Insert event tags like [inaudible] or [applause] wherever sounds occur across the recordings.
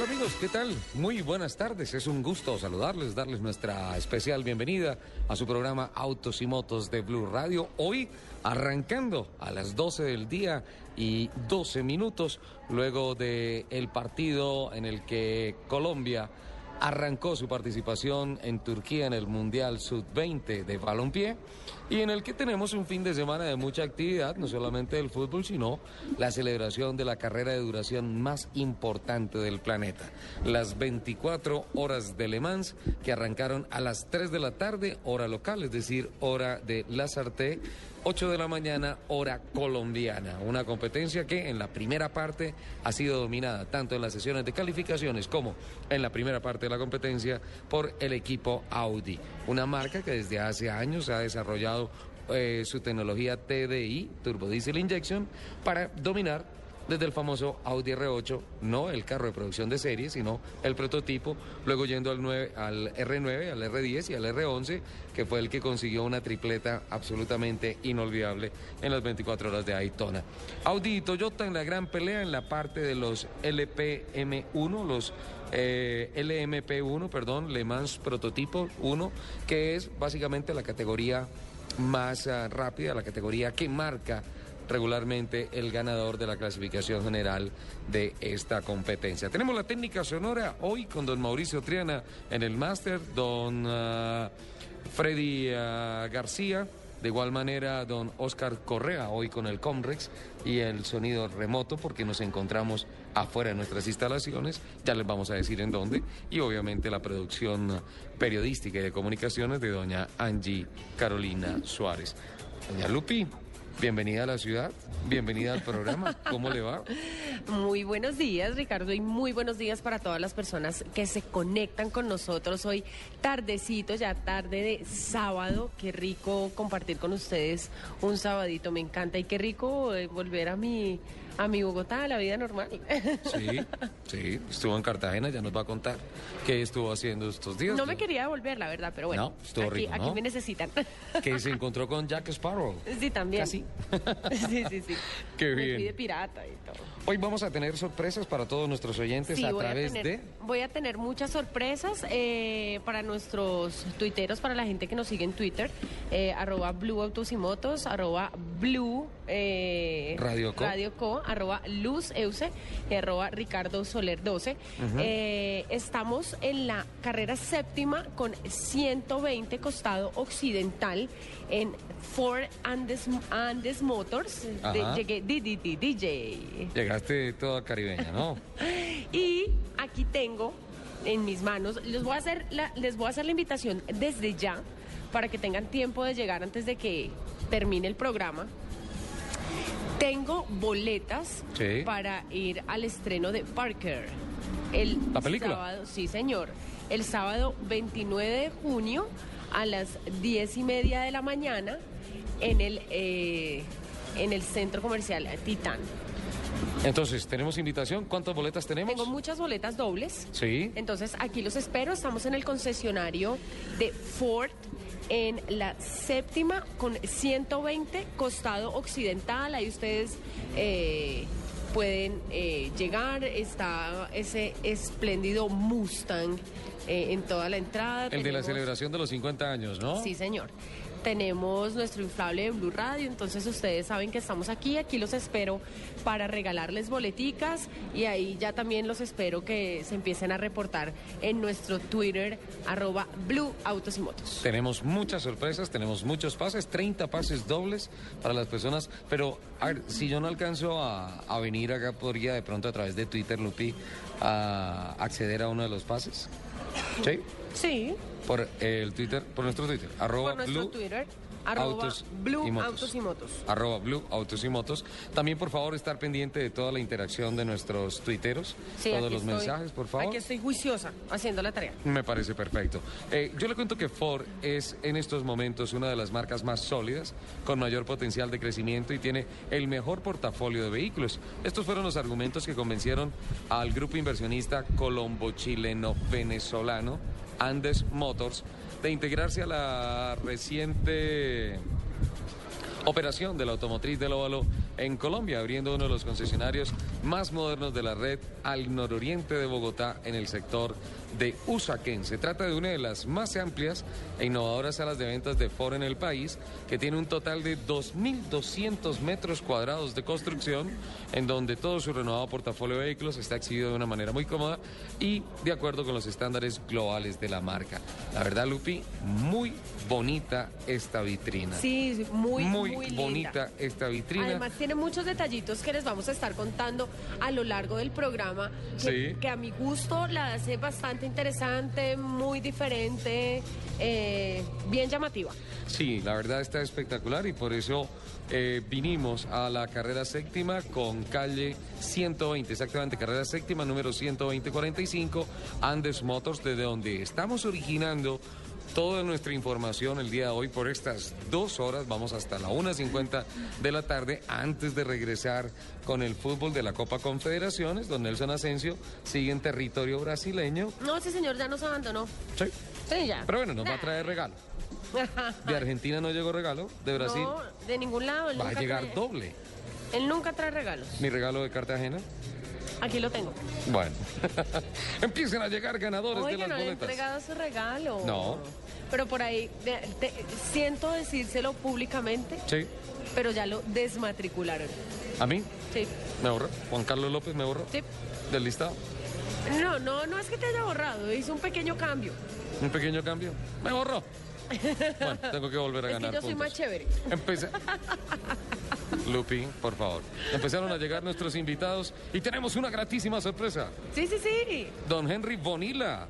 Hola amigos, ¿qué tal? Muy buenas tardes. Es un gusto saludarles, darles nuestra especial bienvenida a su programa Autos y Motos de Blue Radio. Hoy arrancando a las 12 del día y 12 minutos luego de el partido en el que Colombia arrancó su participación en Turquía en el Mundial Sub-20 de balompié y en el que tenemos un fin de semana de mucha actividad, no solamente del fútbol, sino la celebración de la carrera de duración más importante del planeta, las 24 horas de Le Mans que arrancaron a las 3 de la tarde, hora local, es decir, hora de Lazarte 8 de la mañana, hora colombiana. Una competencia que en la primera parte ha sido dominada tanto en las sesiones de calificaciones como en la primera parte de la competencia por el equipo Audi. Una marca que desde hace años ha desarrollado eh, su tecnología TDI, Turbo Diesel Injection, para dominar desde el famoso Audi R8, no el carro de producción de serie, sino el prototipo, luego yendo al, 9, al R9, al R10 y al R11, que fue el que consiguió una tripleta absolutamente inolvidable en las 24 horas de Daytona. Audi y Toyota en la gran pelea en la parte de los LPM1, los eh, LMP1, perdón, Le Mans Prototipo 1, que es básicamente la categoría más uh, rápida, la categoría que marca regularmente el ganador de la clasificación general de esta competencia. Tenemos la técnica sonora hoy con don Mauricio Triana en el máster, don uh, Freddy uh, García. De igual manera, don Oscar Correa, hoy con el Comrex y el sonido remoto, porque nos encontramos afuera de nuestras instalaciones, ya les vamos a decir en dónde, y obviamente la producción periodística y de comunicaciones de doña Angie Carolina Suárez. Doña Lupi, Bienvenida a la ciudad, bienvenida al programa. ¿Cómo le va? Muy buenos días, Ricardo, y muy buenos días para todas las personas que se conectan con nosotros hoy tardecito, ya tarde de sábado. Qué rico compartir con ustedes un sabadito, me encanta y qué rico eh, volver a mi a mi Bogotá, a la vida normal. Sí, sí, estuvo en Cartagena, ya nos va a contar qué estuvo haciendo estos días. No me quería volver, la verdad, pero bueno. No, estuvo aquí, rico, ¿no? aquí me necesitan. Que se encontró con Jack Sparrow. Sí, también. Casi. [laughs] Sí, sí, sí. Qué Me bien. fui de pirata y todo. Hoy vamos a tener sorpresas para todos nuestros oyentes Sí, a través tener, de... Voy a tener muchas sorpresas eh, para nuestros tuiteros, para la gente que nos sigue en Twitter, eh, arroba Blue Autos y Motos, arroba Blue eh, Radio Co. Radio Co, arroba Luz Euse y arroba Ricardo Soler 12. Eh, estamos en la carrera séptima con 120 costado occidental en Ford Andes, Andes Motors. De- llegué DJ. Llegaste toda caribeña, ¿no? [laughs] Y aquí tengo en mis manos, les voy a hacer la, les voy a hacer la invitación desde ya para que tengan tiempo de llegar antes de que termine el programa. Tengo boletas Sí. para ir al estreno de Parker. El ¿La película? sábado, sí, señor. El sábado 29 de junio a las 10 y media de la mañana en el, eh, en el centro comercial Titán. Entonces, ¿tenemos invitación? ¿Cuántas boletas tenemos? Tengo muchas boletas dobles. Sí. Entonces aquí los espero. Estamos en el concesionario de Ford en la séptima con 120 costado occidental. Ahí ustedes eh, pueden eh, llegar. Está ese espléndido Mustang eh, en toda la entrada. El de la celebración de los 50 años, ¿no? Sí, señor. Tenemos nuestro inflable de Blue Radio, entonces ustedes saben que estamos aquí, aquí los espero para regalarles boleticas y ahí ya también los espero que se empiecen a reportar en nuestro Twitter, arroba Blue Autos y Motos. Tenemos muchas sorpresas, tenemos muchos pases, 30 pases dobles para las personas, pero a ver, si yo no alcanzo a, a venir acá, podría de pronto a través de Twitter, Lupi, a acceder a uno de los pases. ¿Sí? Sí, Por el Twitter, por nuestro Twitter, arroba por nuestro Blue Twitter, arroba Autos Blue y Motos. Autos y Motos. Arroba Blue Autos y Motos. También, por favor, estar pendiente de toda la interacción de nuestros tuiteros, Sí, todos los estoy. mensajes, por favor. Aquí estoy juiciosa haciendo la tarea. Me parece perfecto. Eh, yo le cuento que Ford es en estos momentos una de las marcas más sólidas, con mayor potencial de crecimiento y tiene el mejor portafolio de vehículos. Estos fueron los argumentos que convencieron al grupo inversionista colombo-chileno-venezolano Andes Motors de integrarse a la reciente operación de la automotriz del óvalo en Colombia, abriendo uno de los concesionarios más modernos de la red al nororiente de Bogotá en el sector de Usaquén. Se trata de una de las más amplias e innovadoras salas de ventas de Ford en el país, que tiene un total de 2.200 metros cuadrados de construcción, en donde todo su renovado portafolio de vehículos está exhibido de una manera muy cómoda y de acuerdo con los estándares globales de la marca. La verdad, Lupi, muy bonita esta vitrina. Sí, muy, muy, muy linda. bonita esta vitrina. Además tiene muchos detallitos que les vamos a estar contando a lo largo del programa, que, Sí. que a mi gusto la hace bastante interesante, muy diferente, eh, bien llamativa. Sí, la verdad está espectacular y por eso eh, vinimos a la carrera séptima con calle 120, exactamente carrera séptima número 12045, Andes Motors, desde donde estamos originando toda nuestra información el día de hoy por estas dos horas, vamos hasta la 1.50 de la tarde, antes de regresar con el fútbol de la Copa Confederaciones, don Nelson Asensio sigue en territorio brasileño. No, ese señor ya nos abandonó. Sí. Sí, ya. Pero bueno, nos va a traer regalo. [laughs] De Argentina no llegó regalo, de Brasil No, de ningún lado. Él va a llegar trae- doble. Él nunca trae regalos. Mi regalo de Cartagena. Aquí lo tengo. Bueno, [laughs] empiecen a llegar ganadores de las no boletas. entregado su regalo. No. Pero por ahí, de- te- siento decírselo públicamente, Sí, pero ya lo desmatricularon. a mí Sí, me borró. Juan Carlos López me borró sí. del listado. No, no, no es que te haya borrado, hizo un pequeño cambio. Un pequeño cambio. Me borró. Bueno, tengo que volver a Es que ganar yo soy puntos. más chévere. Empecé. [laughs] Lupi, por favor. Empezaron a llegar nuestros invitados y tenemos una gratísima sorpresa. Sí, sí, sí. Don Henry Bonilla.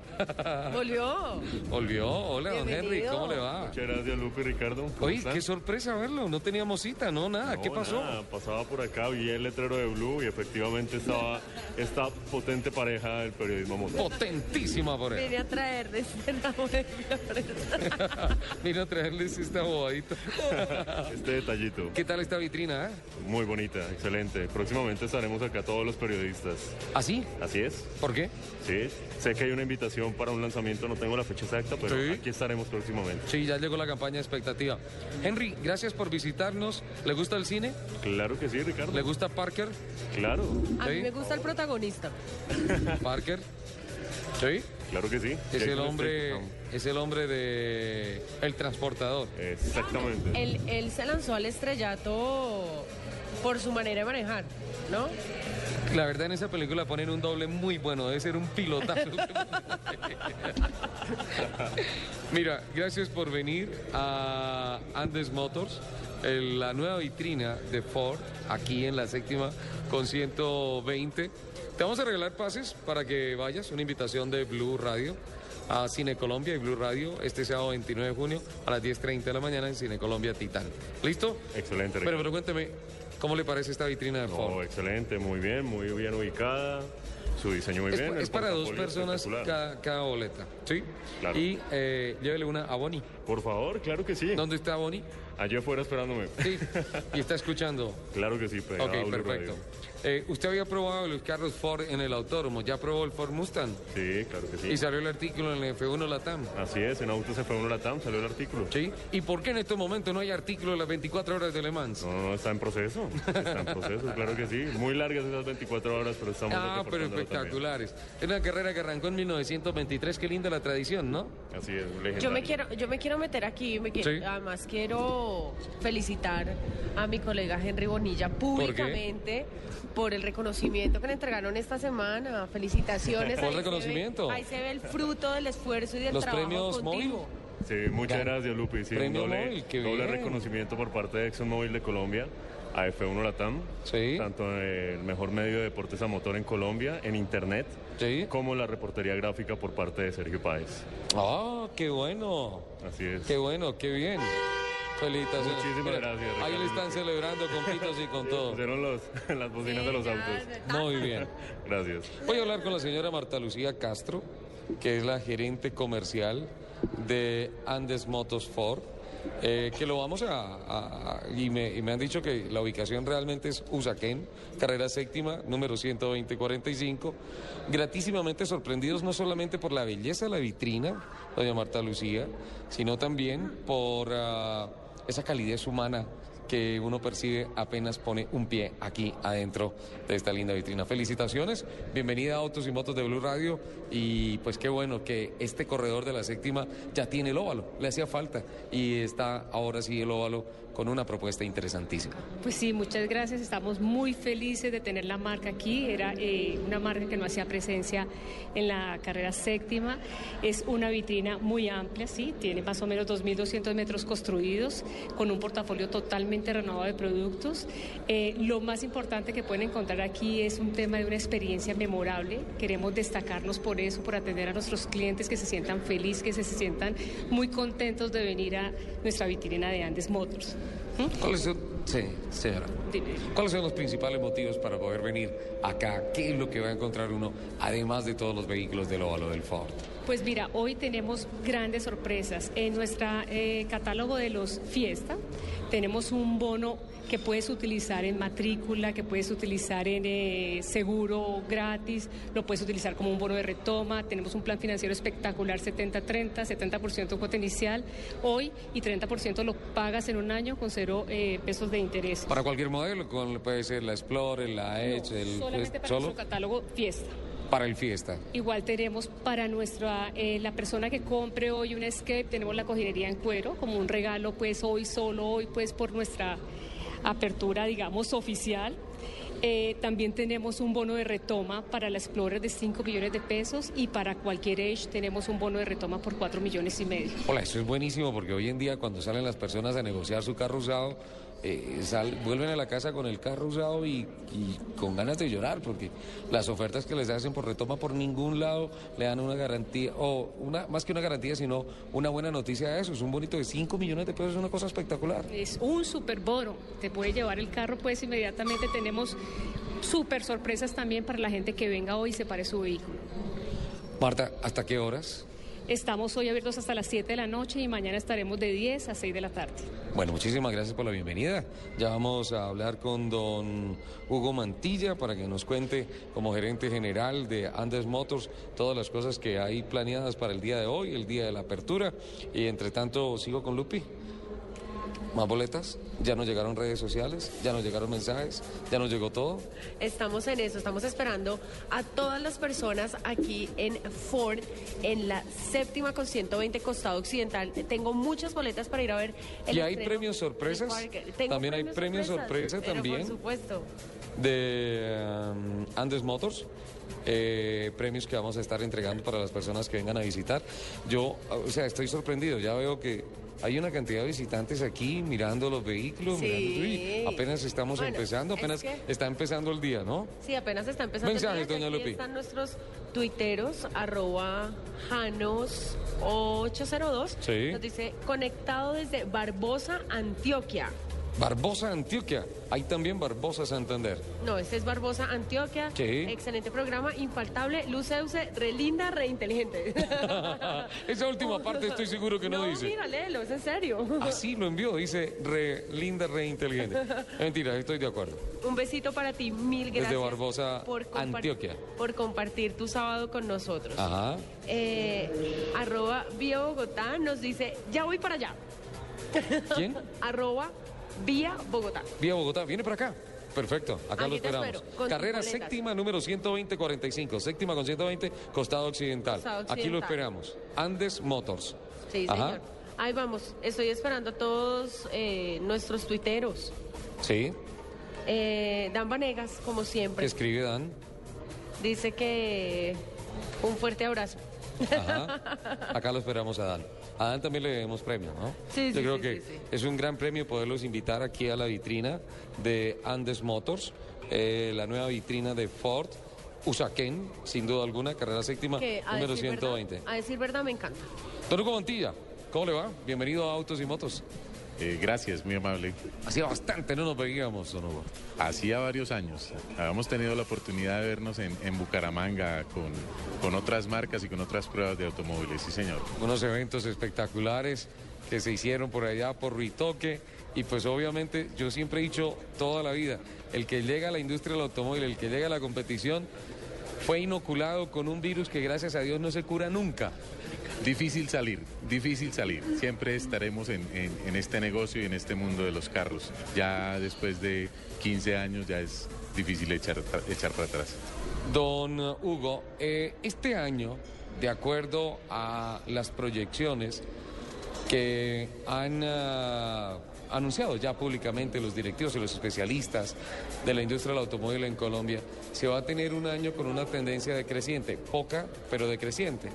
Volvió. Volvió. Hola, don Henry. ¿Cómo le va? Muchas gracias, Lupe y Ricardo. ¿Cómo Oye, están? qué sorpresa verlo. No teníamos cita, no, nada. ¿Qué pasó? nada, pasaba por acá, vi el letrero de Blue y efectivamente estaba esta potente pareja del periodismo mundial. Potentísima él. Vine a traer desde la. [laughs] Vino a traerles esta bobadita. [laughs] Este detallito, ¿Qué tal esta vitrina? eh? muy bonita, excelente. Próximamente estaremos acá todos los periodistas. ¿Así? Así es, ¿Por qué? sí. Sé que hay una invitación para un lanzamiento, no tengo la fecha exacta, pero Sí. aquí estaremos próximamente. Sí, ya llegó la campaña expectativa. Henry, gracias por visitarnos. ¿Le gusta el cine? Claro que sí, Ricardo. ¿Le gusta Parker? Claro, A mí Sí. me gusta el protagonista. [laughs] Parker. Sí. claro que sí. Es el hombre, es el hombre de El Transportador. Exactamente. Él, él se lanzó al estrellato por su manera de manejar, ¿no? La verdad en esa película ponen un doble muy bueno, debe ser un pilotazo. [laughs] Mira, gracias por venir a Andes Motors, el- la nueva vitrina de Ford, aquí en la séptima con 120. Te vamos a regalar pases para que vayas, una invitación de Blue Radio a Cine Colombia y Blue Radio este sábado 29 de junio a las 10.30 de la mañana en Cine Colombia Titán. ¿Listo? Excelente, Pero, Ricardo. pero cuénteme, ¿cómo le parece esta vitrina de Ford? No, excelente, muy bien, muy bien ubicada. Su diseño muy Es, bien. es para dos personas cada, cada boleta, ¿sí? Claro. Y eh, llévele una a Bonnie. Por favor, claro que sí. ¿Dónde está Bonnie? Allí afuera esperándome. Sí, y está [laughs] escuchando. Claro que sí, pegado Ok, perfecto. Radio. Eh, usted había probado los carros Ford en el autódromo, ya probó el Ford Mustang Sí, claro que sí. y salió el artículo en el F1 Latam. Así es, en Autos F1 Latam salió el artículo. ¿Sí? ¿Y por qué en estos momentos no hay artículo de las 24 horas de Le Mans? No, no, está en proceso. Está en proceso, [laughs] claro que sí. Muy largas esas 24 horas, pero estamos Ah, pero espectaculares. Es una carrera que arrancó en 1923, qué linda la tradición, ¿no? Así es, legendario. Yo me quiero, yo me quiero meter aquí, me quiero- Sí. además quiero felicitar a mi colega Henry Bonilla públicamente por el reconocimiento que le entregaron esta semana. Felicitaciones. ¿Cuál Ahí se ve- reconocimiento? ahí se ve el fruto del esfuerzo y del Los trabajo premios continuo. Sí, muchas Gan- gracias, Lupi. Sí, Premio doble, Móvil, qué doble bien. reconocimiento por parte de ExxonMobil de Colombia a F1 Latam. Sí. Tanto el mejor medio de deportes a motor en Colombia, en Internet, Sí. como la reportería gráfica por parte de Sergio Páez. Ah, qué bueno. Así es. Qué bueno, qué bien. Felicitaciones. Muchísimas gracias, Ahí le están celebrando con pitos y con todo. [laughs] Pusieron los, [laughs] las bocinas de los autos. Muy bien. [laughs] Gracias. Voy a hablar con la señora Marta Lucía Castro, que es la gerente comercial de Andes Motos Ford. eh, que lo vamos a... a- a- y, me, y me han dicho que la ubicación realmente es Usaquén, carrera séptima, número 12045. Gratísimamente sorprendidos no solamente por la belleza de la vitrina, doña Marta Lucía, sino también por ah, esa calidez humana que uno percibe apenas pone un pie aquí adentro de esta linda vitrina. Felicitaciones, bienvenida a Autos y Motos de Blue Radio y pues qué bueno que este corredor de la séptima ya tiene el óvalo, le hacía falta y está ahora sí el óvalo con una propuesta interesantísima. Pues sí, muchas gracias. Estamos muy felices de tener la marca aquí. Era eh, una marca que no hacía presencia en la carrera séptima. Es una vitrina muy amplia, sí, tiene más o menos 2.200 metros construidos, con un portafolio totalmente renovado de productos. Eh, lo más importante que pueden encontrar aquí es un tema de una experiencia memorable. Queremos destacarnos por eso, por atender a nuestros clientes que se sientan felices, que se sientan muy contentos de venir a nuestra vitrina de Andes Motors. ¿Cuáles son, sí, señora. ¿Cuáles son los principales motivos para poder venir acá? ¿Qué es lo que va a encontrar uno, además de todos los vehículos del óvalo del Ford? Pues mira, hoy tenemos grandes sorpresas. En nuestro eh, catálogo de los Fiesta tenemos un bono que puedes utilizar en matrícula, que puedes utilizar en eh, seguro gratis, lo puedes utilizar como un bono de retoma. Tenemos un plan financiero espectacular 70-30, 70%, cuota inicial hoy y 30% lo pagas en un año con cero eh, pesos de interés. Para cualquier modelo, con, puede ser la Explorer, la Edge, el... Solamente para nuestro catálogo Fiesta para el fiesta. Igual tenemos para nuestra eh, la persona que compre hoy un Escape, tenemos la cojinería en cuero como un regalo pues hoy solo hoy pues por nuestra apertura, digamos, oficial. Eh, también tenemos un bono de retoma para la Explorer de 5 millones de pesos y para cualquier Edge tenemos un bono de retoma por 4 millones y medio. Hola, eso es buenísimo porque hoy en día cuando salen las personas a negociar su carro usado, eh, vuelven a la casa con el carro usado y, con ganas de llorar, porque las ofertas que les hacen por retoma por ningún lado le dan una garantía, o una más que una garantía, sino una buena noticia de eso. Es un bonito de 5 millones de pesos, es una cosa espectacular. Es un super bono, te puede llevar el carro, pues inmediatamente tenemos super sorpresas también para la gente que venga hoy y se pare su vehículo. Marta, ¿hasta qué horas? Estamos hoy abiertos hasta las 7 de la noche y mañana estaremos de 10 a 6 de la tarde. Bueno, muchísimas gracias por la bienvenida. Ya vamos a hablar con don Hugo Mantilla para que nos cuente como gerente general de Andes Motors todas las cosas que hay planeadas para el día de hoy, el día de la apertura. Y entre tanto sigo con Lupi. ¿Más boletas? ¿Ya nos llegaron redes sociales? ¿Ya nos llegaron mensajes? ¿Ya nos llegó todo? Estamos en eso, estamos esperando a todas las personas aquí en Ford, en la séptima con 120 Costado Occidental. Tengo muchas boletas para ir a ver. El ¿Y hay premios sorpresas? También hay premios sorpresa también. Por supuesto. De um, Andes Motors. Eh, premios que vamos a estar entregando para las personas que vengan a visitar. Yo, o sea, estoy sorprendido. Ya veo que hay una cantidad de visitantes aquí mirando los vehículos, apenas estamos empezando, apenas está empezando el día, ¿no? Sí, apenas está empezando Mensajes, el día. doña Lupi. están nuestros tuiteros, arroba Janos802. Sí. Nos dice, conectado desde Barbosa, Antioquia. Barbosa, Antioquia. Hay también Barbosa, Santander. No, este es Barbosa, Antioquia. Sí. Excelente programa, infaltable, luceuse, re linda, re inteligente. [laughs] [laughs] Esa última parte estoy seguro que no, no dice. mira, léelo, es en serio. Así lo envió, dice re linda, re inteligente. [laughs] Mentira, estoy de acuerdo. Un besito para ti, mil gracias. Desde Barbosa, Antioquia. Por compartir tu sábado con nosotros. Ajá. Eh, arroba Vía Bogotá nos dice, ya voy para allá. ¿Quién? arroba Vía Bogotá. Vía Bogotá, viene para acá. Perfecto, acá lo esperamos. Carrera séptima, número 120-45. Séptima con 120, costado occidental. Aquí lo esperamos. Andes Motors. Sí, señor. Ahí vamos. Estoy esperando a todos eh, nuestros tuiteros. Sí. Eh, Dan Vanegas, como siempre. Escribe Dan. Dice que un fuerte abrazo. Ajá. Acá lo esperamos a Dan. A Dan también le demos premio, ¿no? Sí, Yo creo que es un gran premio poderlos invitar aquí a la vitrina de Andes Motors, eh, la nueva vitrina de Ford. Usaquén, sin duda alguna, carrera séptima, número 120. a decir verdad, me encanta. Hugo Montilla, ¿cómo le va? Bienvenido a Autos y Motos. Eh, gracias, muy amable. Hacía bastante, no nos veíamos, don Hugo. Hacía varios años. Habíamos tenido la oportunidad de vernos en, Bucaramanga con, con otras marcas y con otras pruebas de automóviles, sí señor. Unos eventos espectaculares que se hicieron por allá, por Ruitoque. Y pues obviamente yo siempre he dicho toda la vida, el que llega a la industria del automóvil, el que llega a la competición, fue inoculado con un virus que gracias a Dios no se cura nunca. Difícil salir, difícil salir. Siempre estaremos en, este negocio y en este mundo de los carros. Ya después de 15 años ya es difícil echar, echar para atrás. Don Hugo, eh, este año, de acuerdo a las proyecciones que han ah, anunciado ya públicamente los directivos y los especialistas de la industria del automóvil en Colombia, se va a tener un año con una tendencia decreciente, poca, pero decreciente.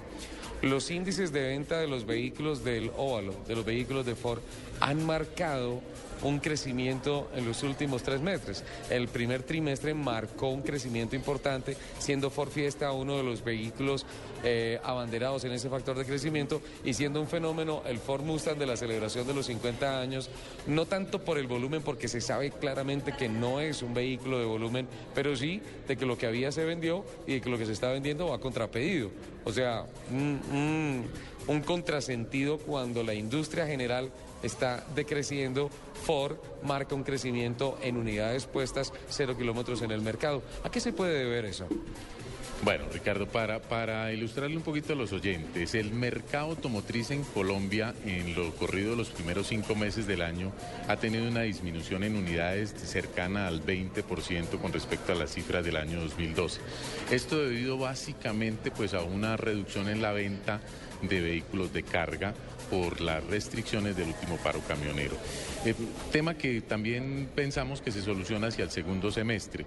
Los índices de venta de los vehículos del óvalo, de los vehículos de Ford, han marcado un crecimiento en los últimos tres meses. El primer trimestre marcó un crecimiento importante, siendo Ford Fiesta uno de los vehículos eh, abanderados en ese factor de crecimiento y siendo un fenómeno el Ford Mustang de la celebración de los 50 años, no tanto por el volumen, porque se sabe claramente que no es un vehículo de volumen, pero sí de que lo que había se vendió y de que lo que se está vendiendo va contrapedido. O sea, un contrasentido cuando la industria general está decreciendo. Ford marca un crecimiento en unidades puestas cero kilómetros en el mercado. ¿A qué se puede deber eso? Bueno, Ricardo, para, para ilustrarle un poquito a los oyentes, el mercado automotriz en Colombia en lo corrido de los primeros cinco meses del año ha tenido una disminución en unidades cercana al 20% con respecto a las cifras del año 2012. Esto debido básicamente pues, a una reducción en la venta de vehículos de carga por las restricciones del último paro camionero. Eh, tema que también pensamos que se soluciona hacia el segundo semestre,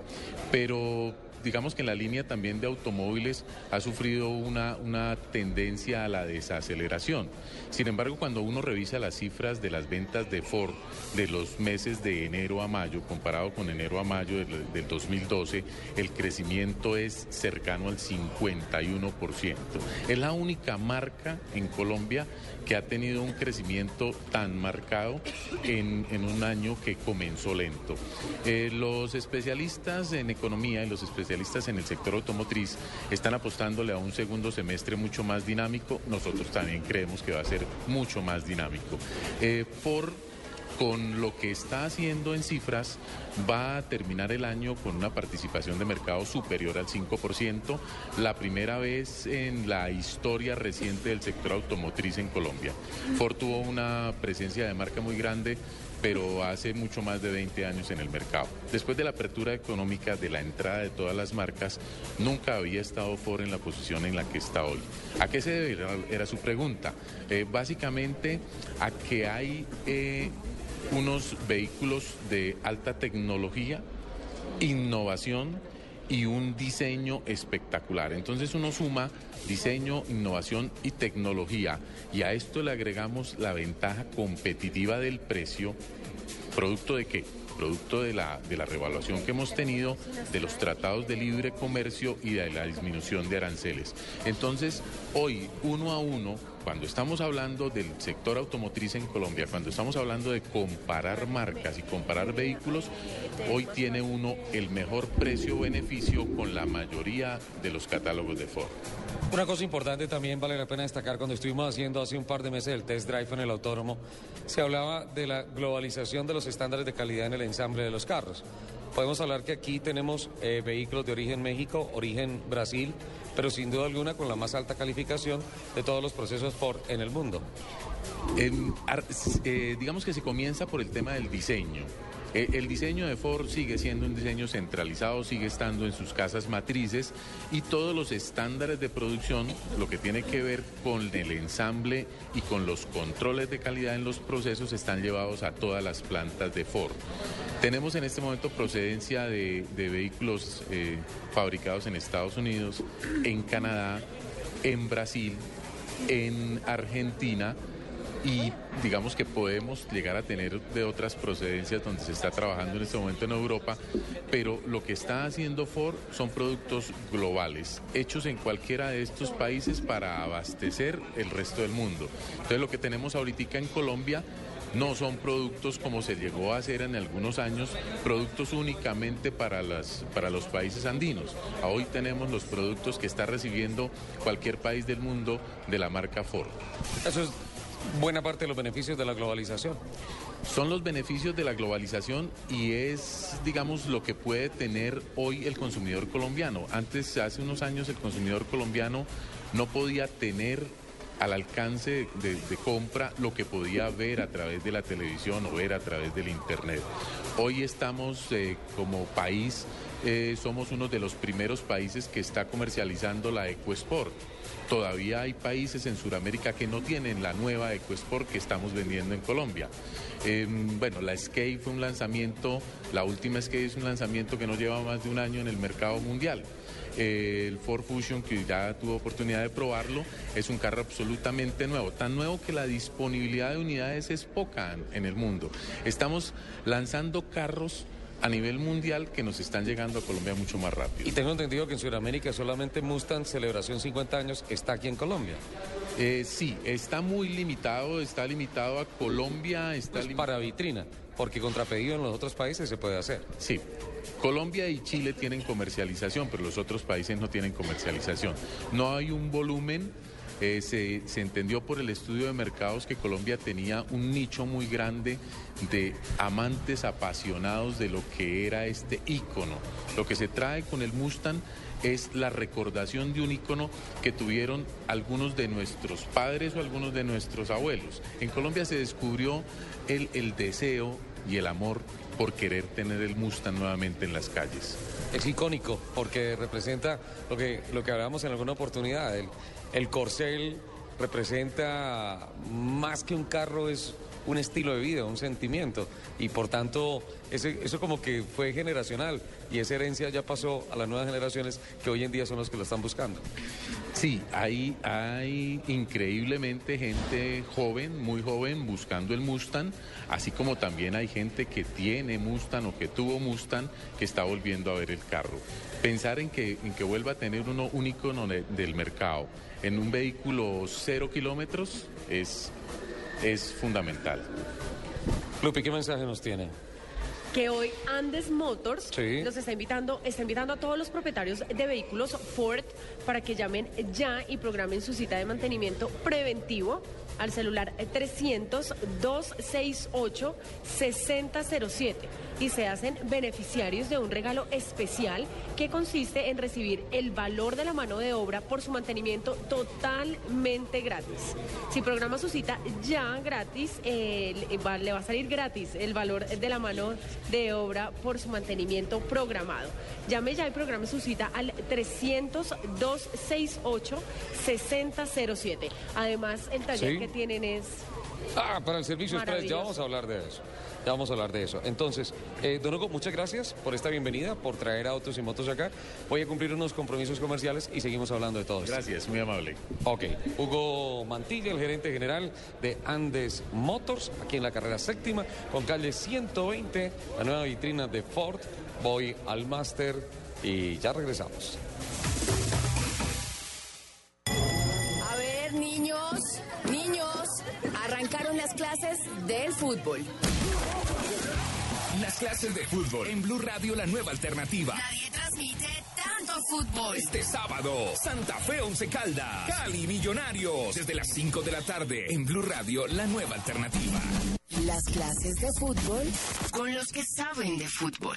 pero digamos que en la línea también de automóviles ha sufrido una, una tendencia a la desaceleración. Sin embargo, cuando uno revisa las cifras de las ventas de Ford de los meses de enero a mayo, comparado con enero a mayo del, del 2012, el crecimiento es cercano al 51%. Es la única marca en Colombia que ha tenido un crecimiento tan marcado en, un año que comenzó lento. Eh, los especialistas en economía y los especialistas en el sector automotriz están apostándole a un segundo semestre mucho más dinámico. Nosotros también creemos que va a ser mucho más dinámico. Eh, por con lo que está haciendo en cifras, va a terminar el año con una participación de mercado superior al 5%, la primera vez en la historia reciente del sector automotriz en Colombia. Ford tuvo una presencia de marca muy grande pero hace mucho más de 20 años en el mercado. Después de la apertura económica de la entrada de todas las marcas, nunca había estado Ford en la posición en la que está hoy. ¿A qué se debe? Era, su pregunta. Eh, básicamente a que hay eh, unos vehículos de alta tecnología, innovación y un diseño espectacular. Entonces uno suma diseño, innovación y tecnología y a esto le agregamos la ventaja competitiva del precio, producto de qué? producto de la, de la revaluación que hemos tenido de los tratados de libre comercio y de la disminución de aranceles. Entonces, hoy, uno a uno, cuando estamos hablando del sector automotriz en Colombia, cuando estamos hablando de comparar marcas y comparar vehículos, hoy tiene uno el mejor precio-beneficio con la mayoría de los catálogos de Ford. Una cosa importante también vale la pena destacar cuando estuvimos haciendo hace un par de meses el test drive en el autódromo, se hablaba de la globalización de los estándares de calidad en el ensamble de los carros. Podemos hablar que aquí tenemos eh, vehículos de origen México, origen Brasil, pero sin duda alguna con la más alta calificación de todos los procesos Ford en el mundo. Eh, digamos que se comienza por el tema del diseño. Eh, el diseño de Ford sigue siendo un diseño centralizado, sigue estando en sus casas matrices y todos los estándares de producción, lo que tiene que ver con el ensamble y con los controles de calidad en los procesos, están llevados a todas las plantas de Ford. Tenemos en este momento procedencia de, vehículos eh, fabricados en Estados Unidos, en Canadá, en Brasil, en Argentina y digamos que podemos llegar a tener de otras procedencias donde se está trabajando en este momento en Europa, pero lo que está haciendo Ford son productos globales, hechos en cualquiera de estos países para abastecer el resto del mundo. Entonces lo que tenemos ahorita en Colombia no son productos como se llegó a hacer en algunos años, productos únicamente para, las, para los países andinos. Hoy tenemos los productos que está recibiendo cualquier país del mundo de la marca Ford. Eso es buena parte de los beneficios de la globalización. Son los beneficios de la globalización y es, digamos, lo que puede tener hoy el consumidor colombiano. Antes, hace unos años, el consumidor colombiano no podía tener al alcance de, compra lo que podía ver a través de la televisión o ver a través del Internet. Hoy estamos eh, como país, eh, somos uno de los primeros países que está comercializando la EcoSport. Todavía hay países en Sudamérica que no tienen la nueva EcoSport que estamos vendiendo en Colombia. Em, bueno, la Skate fue un lanzamiento, la última Skate es un lanzamiento que no lleva más de un año en el mercado mundial el Ford Fusion, que ya tuvo oportunidad de probarlo, es un carro absolutamente nuevo, tan nuevo que la disponibilidad de unidades es poca en el mundo. Estamos lanzando carros a nivel mundial que nos están llegando a Colombia mucho más rápido. Y tengo entendido que en Sudamérica solamente Mustang Celebración 50 años está aquí en Colombia. Eh, sí, está muy limitado, está limitado a Colombia, está pues para vitrina, porque contrapedido en los otros países se puede hacer. Sí, Colombia y Chile tienen comercialización, pero los otros países no tienen comercialización. No hay un volumen eh, se, se, entendió por el estudio de mercados que Colombia tenía un nicho muy grande de amantes apasionados de lo que era este ícono. Lo que se trae con el Mustang es la recordación de un ícono que tuvieron algunos de nuestros padres o algunos de nuestros abuelos. En Colombia se descubrió el, el deseo y el amor por querer tener el Mustang nuevamente en las calles. Es icónico porque representa lo que, lo que hablábamos en alguna oportunidad. El corcel representa más que un carro, es un estilo de vida, un sentimiento. Y por tanto, eso como que fue generacional y esa herencia ya pasó a las nuevas generaciones que hoy en día son los que lo están buscando. Sí, hay, hay increíblemente gente joven, muy joven, buscando el Mustang, así como también hay gente que tiene Mustang o que tuvo Mustang que está volviendo a ver el carro. Pensar en que, en que vuelva a tener uno, un icono del mercado en un vehículo cero kilómetros es, es fundamental. Lupi, ¿qué mensaje nos tiene? Que hoy Andes Motors nos está invitando, está invitando a todos los propietarios de vehículos Ford para que llamen ya y programen su cita de mantenimiento preventivo al celular 300 268 6007 y se hacen beneficiarios de un regalo especial que consiste en recibir el valor de la mano de obra por su mantenimiento totalmente gratis. Si programa su cita ya gratis, eh, le va a salir gratis el valor de la mano de obra por su mantenimiento programado. Llame ya y programe su cita al 300-268-6007. Además, el taller que tienen es... Ah, para el servicio express, ya vamos a hablar de eso. Ya vamos a hablar de eso. Entonces, eh, Don Hugo, muchas gracias por esta bienvenida, por traer autos y motos acá. Voy a cumplir unos compromisos comerciales y seguimos hablando de todo esto. Gracias, muy amable. Ok. Hugo Mantilla, el gerente general de Andes Motors, aquí en la carrera séptima, con calle 120, la nueva vitrina de Ford. Voy al máster y ya regresamos. A ver, niños, arrancaron las clases del fútbol. Las clases de fútbol en Blue Radio, la nueva alternativa. Nadie transmite tanto fútbol. Este sábado, Santa Fe Once Caldas, Cali Millonarios, desde las 5 de la tarde en Blue Radio, la nueva alternativa. Las clases de fútbol con los que saben de fútbol.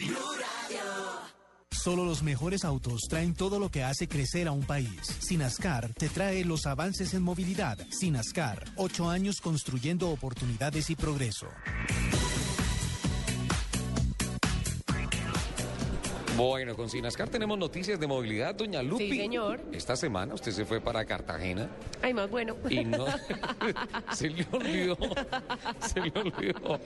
Solo los mejores autos traen todo lo que hace crecer a un país. Sinascar te trae los avances en movilidad. Sinascar, ocho años construyendo oportunidades y progreso. Bueno, con Sinascar tenemos noticias de movilidad, doña Lupi. Sí, señor. Esta semana usted se fue para Cartagena. Ay, más bueno. Y no, [laughs] se le olvidó, se le olvidó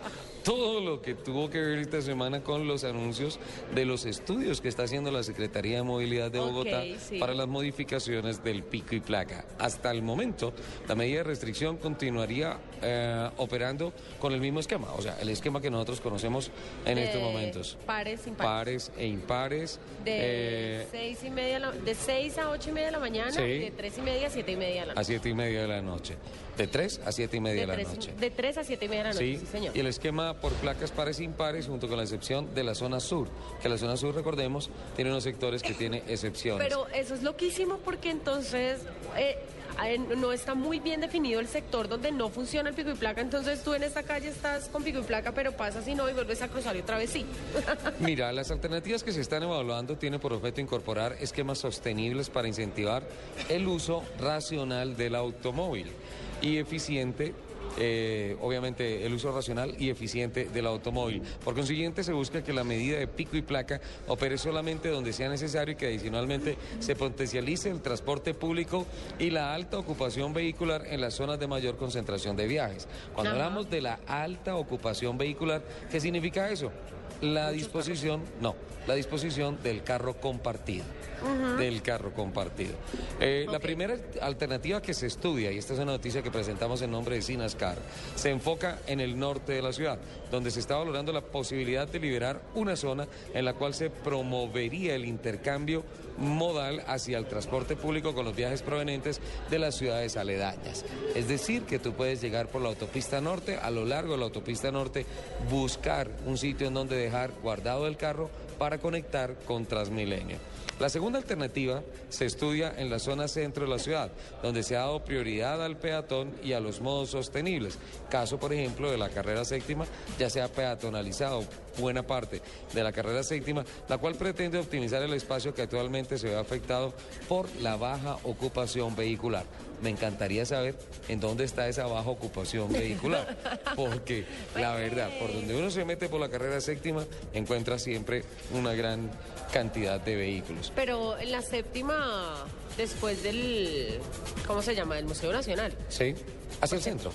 todo lo que tuvo que ver esta semana con los anuncios de los estudios que está haciendo la Secretaría de Movilidad de Bogotá para las modificaciones del pico y placa. Hasta el momento, la medida de restricción continuaría eh, operando con el mismo esquema, o sea, el esquema que nosotros conocemos en estos momentos. Pares, impares. Pares e impares. De, eh, seis y media de 6 a 8 y media de la mañana y de 3 y media a 7 y media de la noche. A 7 y media de la noche. De 3 a 7 y media de, la noche. De 3 a 7 y media de la noche, sí, señor. Y el esquema por placas pares e impares, junto con la excepción de la zona sur, que la zona sur, recordemos, tiene unos sectores que tiene excepciones. Pero eso es loquísimo porque entonces... Eh, no está muy bien definido el sector donde no funciona el pico y placa, entonces tú en esta calle estás con pico y placa, pero pasas y no y vuelves a cruzar y otra vez sí. [laughs] Mira, las alternativas que se están evaluando tienen por objeto incorporar esquemas sostenibles para incentivar el uso racional del automóvil y eficiente eh, obviamente el uso racional y eficiente del automóvil. Por consiguiente, se busca que la medida de pico y placa opere solamente donde sea necesario y que adicionalmente se potencialice el transporte público y la alta ocupación vehicular en las zonas de mayor concentración de viajes. Cuando hablamos de la alta ocupación vehicular, ¿qué significa eso? La disposición, no, la disposición del carro compartido. Del carro compartido. Eh, la primera alternativa que se estudia, y esta es una noticia que presentamos en nombre de Sinascar, se enfoca en el norte de la ciudad, donde se está valorando la posibilidad de liberar una zona en la cual se promovería el intercambio modal hacia el transporte público con los viajes provenientes de las ciudades aledañas. Es decir, que tú puedes llegar por la autopista norte, a lo largo de la autopista norte, buscar un sitio en donde dejar guardado el carro para conectar con Transmilenio. La segunda alternativa se estudia en la zona centro de la ciudad, donde se ha dado prioridad al peatón y a los modos sostenibles. Caso, por ejemplo, de la carrera séptima, ya se ha peatonalizado buena parte de la carrera séptima, la cual pretende optimizar el espacio que actualmente se ve afectado por la baja ocupación vehicular. Me encantaría saber en dónde está esa baja ocupación vehicular, [laughs] porque la verdad, por donde uno se mete por la carrera séptima, encuentra siempre una gran cantidad de vehículos. Pero en la séptima, después del, ¿cómo se llama? Del Museo Nacional. Sí, hacia el centro.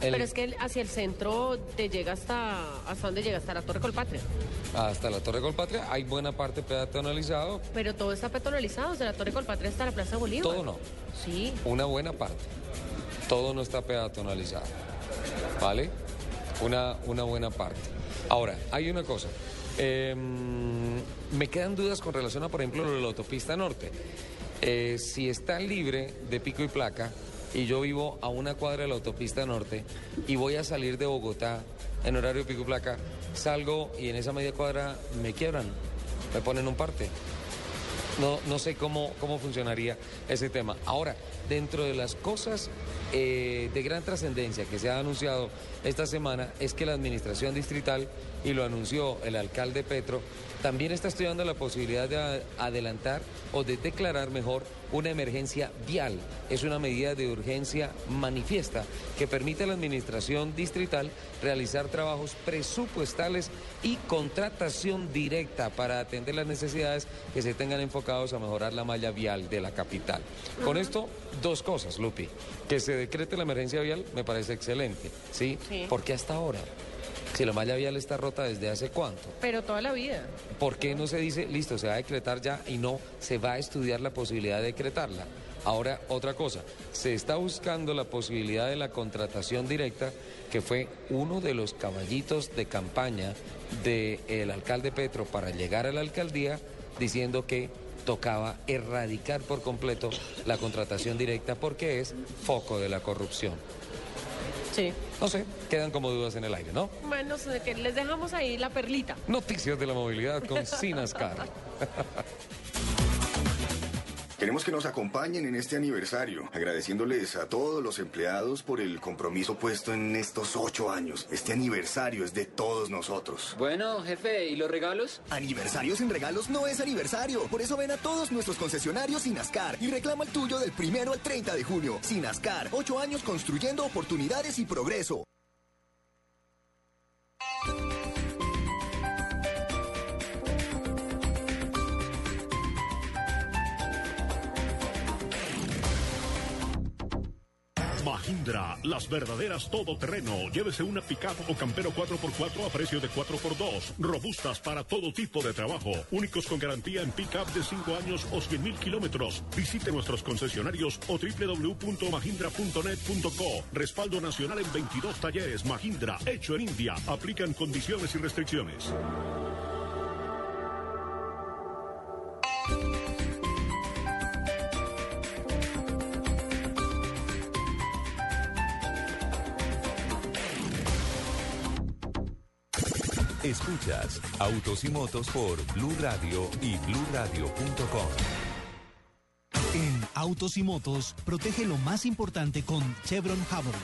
El- Pero es que hacia el centro te llega hasta, ¿hasta dónde llega? Hasta la Torre Colpatria. Hasta la Torre Colpatria hay buena parte peatonalizado, Pero todo está peatonalizado, desde la Torre Colpatria hasta la Plaza Bolívar. todo no. Sí. una buena parte. Todo no está peatonalizado. ¿Vale? Una, una buena parte. Ahora, hay una cosa. Em, me quedan dudas con relación a, por ejemplo, lo de la autopista norte. Eh, si está libre de pico y placa y yo vivo a una cuadra de la autopista norte y voy a salir de Bogotá en horario pico placa, salgo y en esa media cuadra me quiebran, me ponen un parte. No, no sé cómo, cómo funcionaría ese tema. Ahora, dentro de las cosas eh, de gran trascendencia que se ha anunciado esta semana es que la administración distrital, y lo anunció el alcalde Petro, también está estudiando la posibilidad de adelantar o de declarar mejor una emergencia vial. Es una medida de urgencia manifiesta que permite a la administración distrital realizar trabajos presupuestales y contratación directa para atender las necesidades que se tengan enfocados a mejorar la malla vial de la capital. Con esto, dos cosas, Lupi. Que se decrete la emergencia vial me parece excelente, ¿sí? Sí. Porque hasta ahora, si la malla vial está rota desde hace cuánto, Pero toda la vida. ¿Por qué no se dice, listo, se va a decretar ya y no se va a estudiar la posibilidad de decretarla? Ahora, otra cosa, se está buscando la posibilidad de la contratación directa, que fue uno de los caballitos de campaña del alcalde Petro para llegar a la alcaldía, diciendo que tocaba erradicar por completo la contratación directa porque es foco de la corrupción. Sí. No sé, quedan como dudas en el aire, ¿no? Bueno, les dejamos ahí la perlita. Noticias de la movilidad con Sinascar. [laughs] Queremos que nos acompañen en este aniversario, agradeciéndoles a todos los empleados por el compromiso puesto en estos ocho años. Este aniversario es de todos nosotros. Bueno, jefe, ¿y los regalos? Aniversario sin regalos no es aniversario. Por eso ven a todos nuestros concesionarios Sinascar y reclama el tuyo del primero al 30 de junio. Sinascar, ocho años construyendo oportunidades y progreso. Mahindra, las verdaderas todoterreno. Llévese una pickup o campero 4x4 a precio de 4x2. Robustas para todo tipo de trabajo. Únicos con garantía en pickup de 5 años o 100 mil kilómetros. Visite nuestros concesionarios o www.mahindra.net.co. Respaldo nacional en 22 talleres. Mahindra, hecho en India. Aplican condiciones y restricciones. Escuchas Autos y Motos por Blue Radio y BlueRadio.com. En autos y motos, protege lo más importante con Chevron Javelin.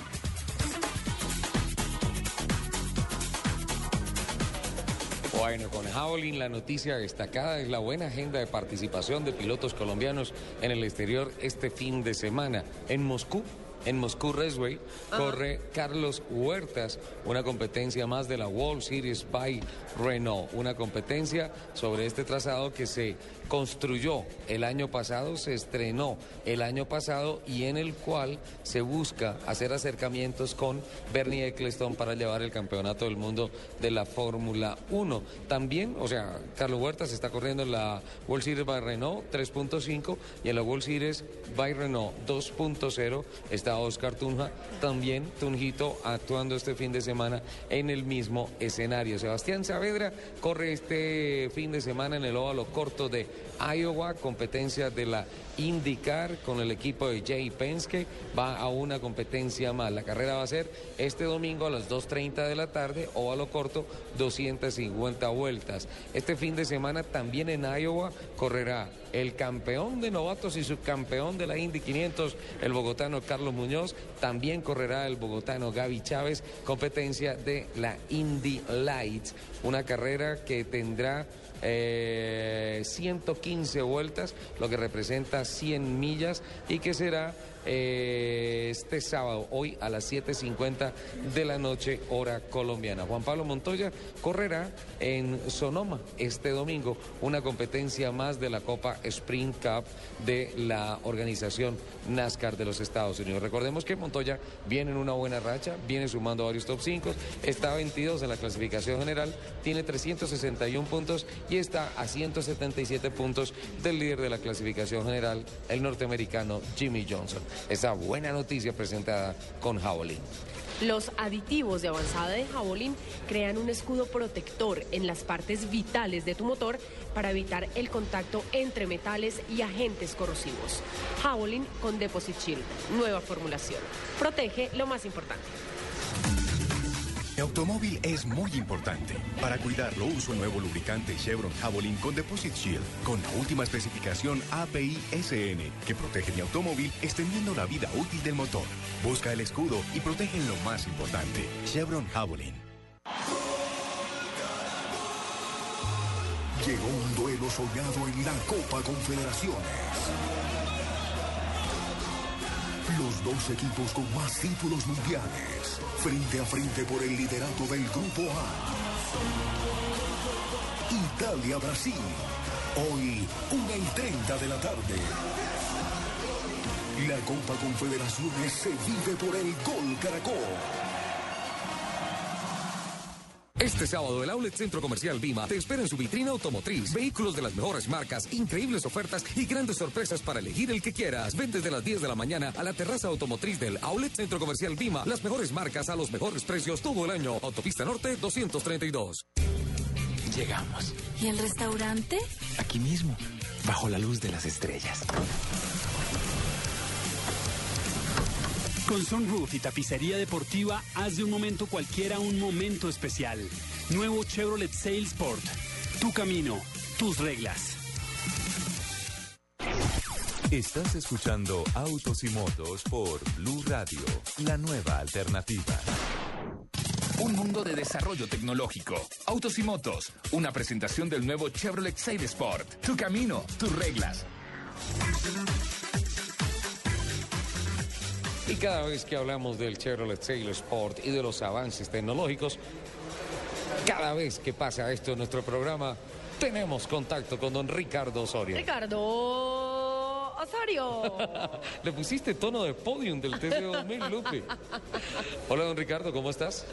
Bueno, con Javelin la noticia destacada es la buena agenda de participación de pilotos colombianos en el exterior este fin de semana. En Moscú, en Moscú Raceway corre Carlos Huertas, una competencia más de la World Series by Renault, una competencia sobre este trazado que se construyó el año pasado, se estrenó el año pasado y en el cual se busca hacer acercamientos con Bernie Eccleston para llevar el campeonato del mundo de la Fórmula 1. También, o sea, Carlos Huertas está corriendo en la World Series by Renault 3.5 y en la World Series by Renault 2.0 está Oscar Tunja, también Tunjito actuando este fin de semana en el mismo escenario. Sebastián Saavedra corre este fin de semana en el óvalo corto de Iowa, competencia de la IndyCar con el equipo de Jay Penske, va a una competencia más. La carrera va a ser este domingo a las 2.30 de la tarde, óvalo corto, 250 vueltas. Este fin de semana también en Iowa correrá el campeón de novatos y subcampeón de la Indy 500, el bogotano Carlos Muñoz, también correrá el bogotano Gaby Chávez, competencia de la Indy Lights, una carrera que tendrá eh, 115 vueltas, lo que representa 100 millas y que será eh, este sábado, hoy a las 7.50 de la noche, hora colombiana. Juan Pablo Montoya correrá en Sonoma este domingo, una competencia más de la Copa Sprint Cup de la organización NASCAR de los Estados Unidos. Recordemos que Montoya viene en una buena racha, viene sumando varios top 5, está 22 en la clasificación general, tiene 361 puntos y está a 177 puntos del líder de la clasificación general, el norteamericano Jimmy Johnson. Esa buena noticia presentada con Javelin. Los aditivos de avanzada de Javelin crean un escudo protector en las partes vitales de tu motor para evitar el contacto entre metales y agentes corrosivos. Javelin con Deposit Shield, nueva formulación. Protege lo más importante. Mi automóvil es muy importante. Para cuidarlo uso nuevo lubricante Chevron Javelin con Deposit Shield, con la última especificación API SN, que protege mi automóvil extendiendo la vida útil del motor. Busca el escudo y protege lo más importante. Chevron Javelin. Llegó un duelo soñado en la Copa Confederaciones. Los dos equipos con más títulos mundiales, frente a frente por el liderato del Grupo A. Italia-Brasil, hoy 1 y 30 de la tarde. La Copa Confederaciones se vive por el Gol Caracol. Este sábado el Outlet Centro Comercial Vima te espera en su vitrina automotriz. Vehículos de las mejores marcas, increíbles ofertas y grandes sorpresas para elegir el que quieras. Ven desde las 10 de la mañana a la terraza automotriz del Outlet Centro Comercial Vima. Las mejores marcas a los mejores precios todo el año. Autopista Norte 232. Llegamos. ¿Y el restaurante? Aquí mismo, bajo la luz de las estrellas. Con Sunroof y tapicería deportiva, haz de un momento cualquiera un momento especial. Nuevo Chevrolet Sail Sport. Tu camino, tus reglas. Estás escuchando Autos y Motos por Blue Radio, la nueva alternativa. Un mundo de desarrollo tecnológico. Autos y motos. Una presentación del nuevo Chevrolet Sail Sport. Tu camino, tus reglas. Y cada vez que hablamos del Chevrolet Sail Sport y de los avances tecnológicos, cada vez que pasa esto en nuestro programa, tenemos contacto con don Ricardo Osorio. Ricardo Osorio. [laughs] Le pusiste tono de podium del TC 2000, Lupi. Hola, don Ricardo, ¿cómo estás?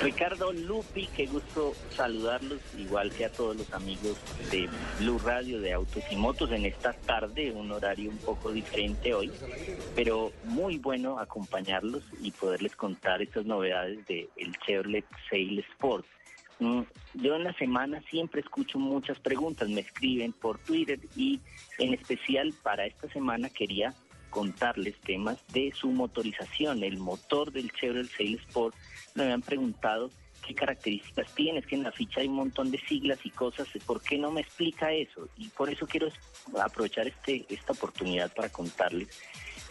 Ricardo Lupi, qué gusto saludarlos, igual que a todos los amigos de Blue Radio de Autos y Motos en esta tarde, un horario un poco diferente hoy, pero muy bueno acompañarlos y poderles contar estas novedades del Chevrolet Sail Sport. Mm, Yo en la semana siempre escucho muchas preguntas, me escriben por Twitter y en especial para esta semana quería contarles temas de su motorización, el motor del Chevrolet Sail Sport. Me habían preguntado qué características tiene, es que en la ficha hay un montón de siglas y cosas, ¿por qué no me explica eso? Y por eso quiero aprovechar este, esta oportunidad para contarles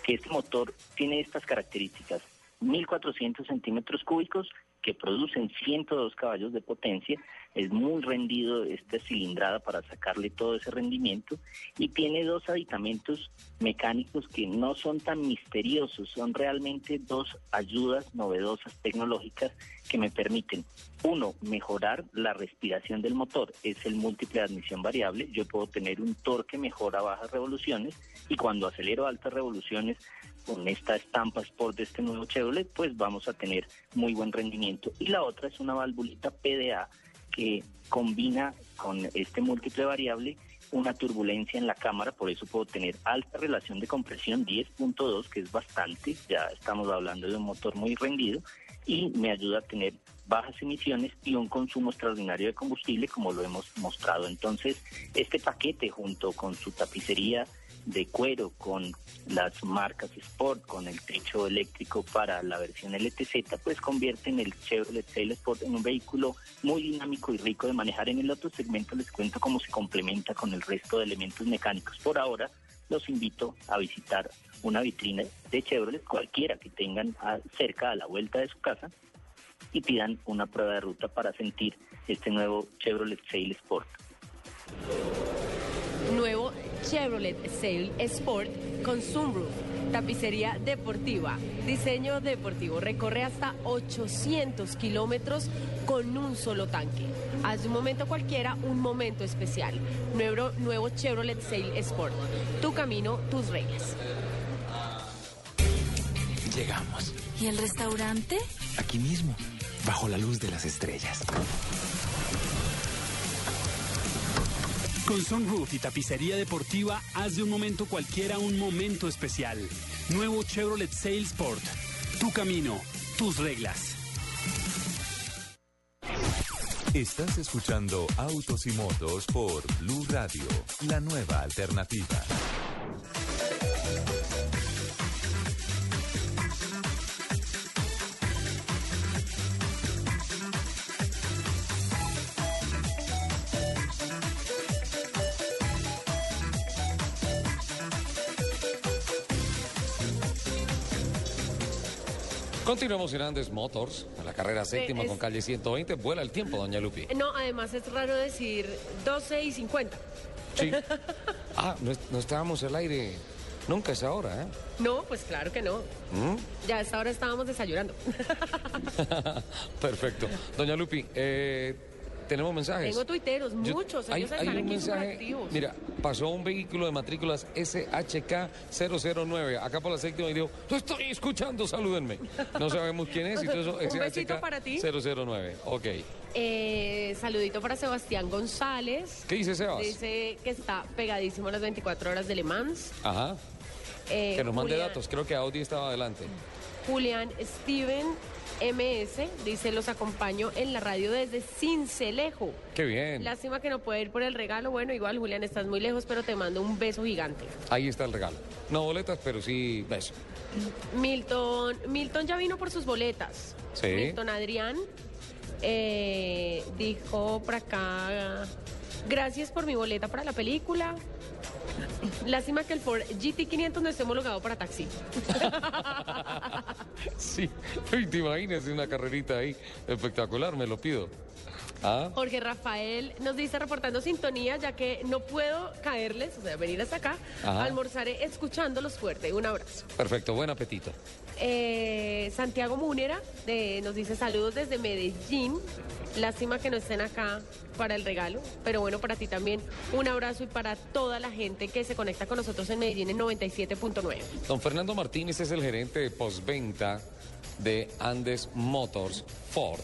que este motor tiene estas características. 1.400 centímetros cúbicos que producen 102 caballos de potencia, es muy rendido esta cilindrada para sacarle todo ese rendimiento y tiene dos aditamentos mecánicos que no son tan misteriosos, son realmente dos ayudas novedosas tecnológicas que me permiten, uno, mejorar la respiración del motor, es el múltiple admisión variable, yo puedo tener un torque mejor a bajas revoluciones y cuando acelero a altas revoluciones con esta estampa Sport de este nuevo Chevrolet, pues vamos a tener muy buen rendimiento. Y la otra es una valvulita PDA que combina con este múltiple variable una turbulencia en la cámara, por eso puedo tener alta relación de compresión 10.2, que es bastante, ya estamos hablando de un motor muy rendido, y me ayuda a tener bajas emisiones y un consumo extraordinario de combustible, como lo hemos mostrado. Entonces, este paquete junto con su tapicería de cuero con las marcas Sport, con el techo eléctrico para la versión LTZ, pues convierten el Chevrolet Sail Sport en un vehículo muy dinámico y rico de manejar. En el otro segmento les cuento cómo se complementa con el resto de elementos mecánicos. Por ahora, los invito a visitar una vitrina de Chevrolet, cualquiera que tengan cerca a la vuelta de su casa, y pidan una prueba de ruta para sentir este nuevo Chevrolet Sail Sport. Nuevo Chevrolet Sail Sport con sunroof, tapicería deportiva, diseño deportivo. Recorre hasta 800 kilómetros con un solo tanque. Haz de un momento cualquiera un momento especial. Nuevo, nuevo Chevrolet Sail Sport. Tu camino, tus reglas. Llegamos. ¿Y el restaurante? Aquí mismo, bajo la luz de las estrellas. Con Sunroof y tapicería deportiva, haz de un momento cualquiera un momento especial. Nuevo Chevrolet Sail Sport. Tu camino, tus reglas. Estás escuchando Autos y Motos por Blue Radio, la nueva alternativa. Continuamos en Andes Motors, en la carrera séptima con calle 120. Vuela el tiempo, doña Lupi. No, además es raro decir 12 y 50. Sí. [laughs] Ah, no, estábamos al aire nunca es ahora, ¿eh? No, pues claro que no. ¿Mm? Ya a esta hora estábamos desayunando. [laughs] Perfecto. Doña Lupi, eh, tenemos mensajes. Tengo tuiteros, muchos. Ellos hay, un mensaje. Mira, pasó un vehículo de matrículas SHK 009 acá por la séptima y dijo, lo estoy escuchando, salúdenme. No sabemos quién es y todo eso. [laughs] un besito para ti. 009, ok. Eh, saludito para Sebastián González. ¿Qué dice Sebas? Dice que está pegadísimo a las 24 horas de Le Mans. Ajá. Eh, que nos mande datos, creo que Audi estaba adelante. Julián Steven MS dice, los acompaño en la radio desde Cincelejo. Qué bien. Lástima que no puede ir por el regalo. Bueno, igual, Julián, estás muy lejos, pero te mando un beso gigante. Ahí está el regalo. No boletas, pero sí beso. Milton, Milton ya vino por sus boletas. Sí. Milton Adrián eh, dijo por acá, gracias por mi boleta para la película. Lástima que el Ford GT500 no esté homologado para taxi. [laughs] sí, te imaginas una carrerita ahí espectacular, me lo pido. ¿Ah? Jorge Rafael nos dice reportando sintonía, ya que no puedo caerles, o sea, venir hasta acá, almorzaré escuchándolos fuerte. Un abrazo. Perfecto, buen apetito. Eh, Santiago Múnera nos dice saludos desde Medellín. Lástima que no estén acá para el regalo, pero bueno, para ti también un abrazo y para toda la gente que se conecta con nosotros en Medellín en 97.9. Don Fernando Martínez es el gerente de postventa de Andes Motors Ford.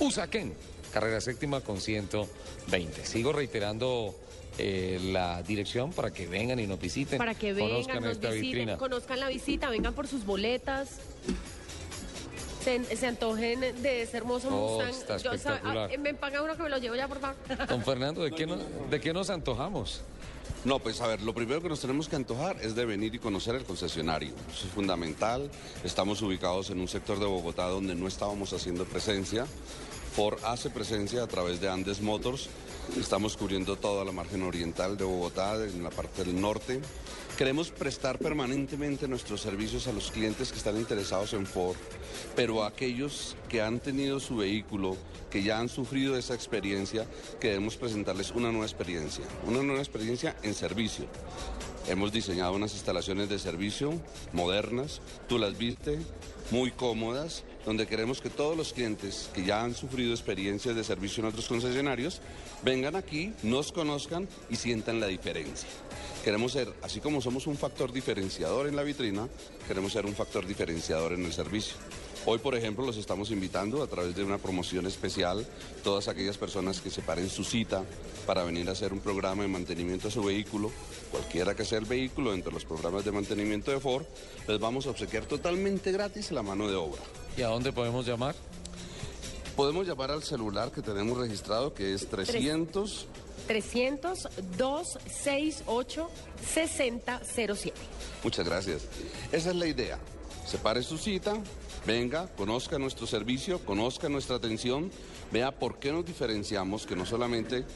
Usaquén, carrera séptima con 120. Sigo reiterando eh, la dirección para que vengan y nos visiten. Para que vengan, conozcan esta vitrina. conozcan la visita, vengan por sus boletas se, antojen de ese hermoso oh, Mustang. Ah, me paga uno que me lo llevo ya, por favor. [laughs] Don Fernando, ¿de qué, ¿de qué nos antojamos? No, pues a ver, lo primero que nos tenemos que antojar es de venir y conocer el concesionario. Eso es fundamental. Estamos ubicados en un sector de Bogotá donde no estábamos haciendo presencia. Ford hace presencia a través de Andes Motors. Estamos cubriendo toda la margen oriental de Bogotá, en la parte del norte. Queremos prestar permanentemente nuestros servicios a los clientes que están interesados en Ford, pero a aquellos que han tenido su vehículo, que ya han sufrido esa experiencia, queremos presentarles una nueva experiencia, una nueva experiencia en servicio. Hemos diseñado unas instalaciones de servicio modernas, tú las viste, muy cómodas, donde queremos que todos los clientes que ya han sufrido experiencias de servicio en otros concesionarios vengan aquí, nos conozcan y sientan la diferencia. Queremos ser, así como somos un factor diferenciador en la vitrina, queremos ser un factor diferenciador en el servicio. Hoy, por ejemplo, los estamos invitando a través de una promoción especial, todas aquellas personas que separen su cita para venir a hacer un programa de mantenimiento de su vehículo, cualquiera que sea el vehículo, entre los programas de mantenimiento de Ford, les vamos a obsequiar totalmente gratis la mano de obra. ¿Y a dónde podemos llamar? Podemos llamar al celular que tenemos registrado, que es 300... 300-268-6007. Muchas gracias. Esa es la idea. Separe su cita, venga, conozca nuestro servicio, conozca nuestra atención, vea por qué nos diferenciamos, que no solamente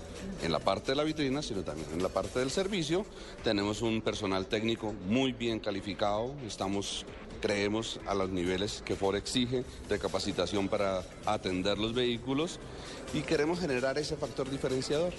en la parte de la vitrina, sino también en la parte del servicio. Tenemos un personal técnico muy bien calificado, estamos, creemos, a los niveles que Ford exige de capacitación para atender los vehículos y queremos generar ese factor diferenciador.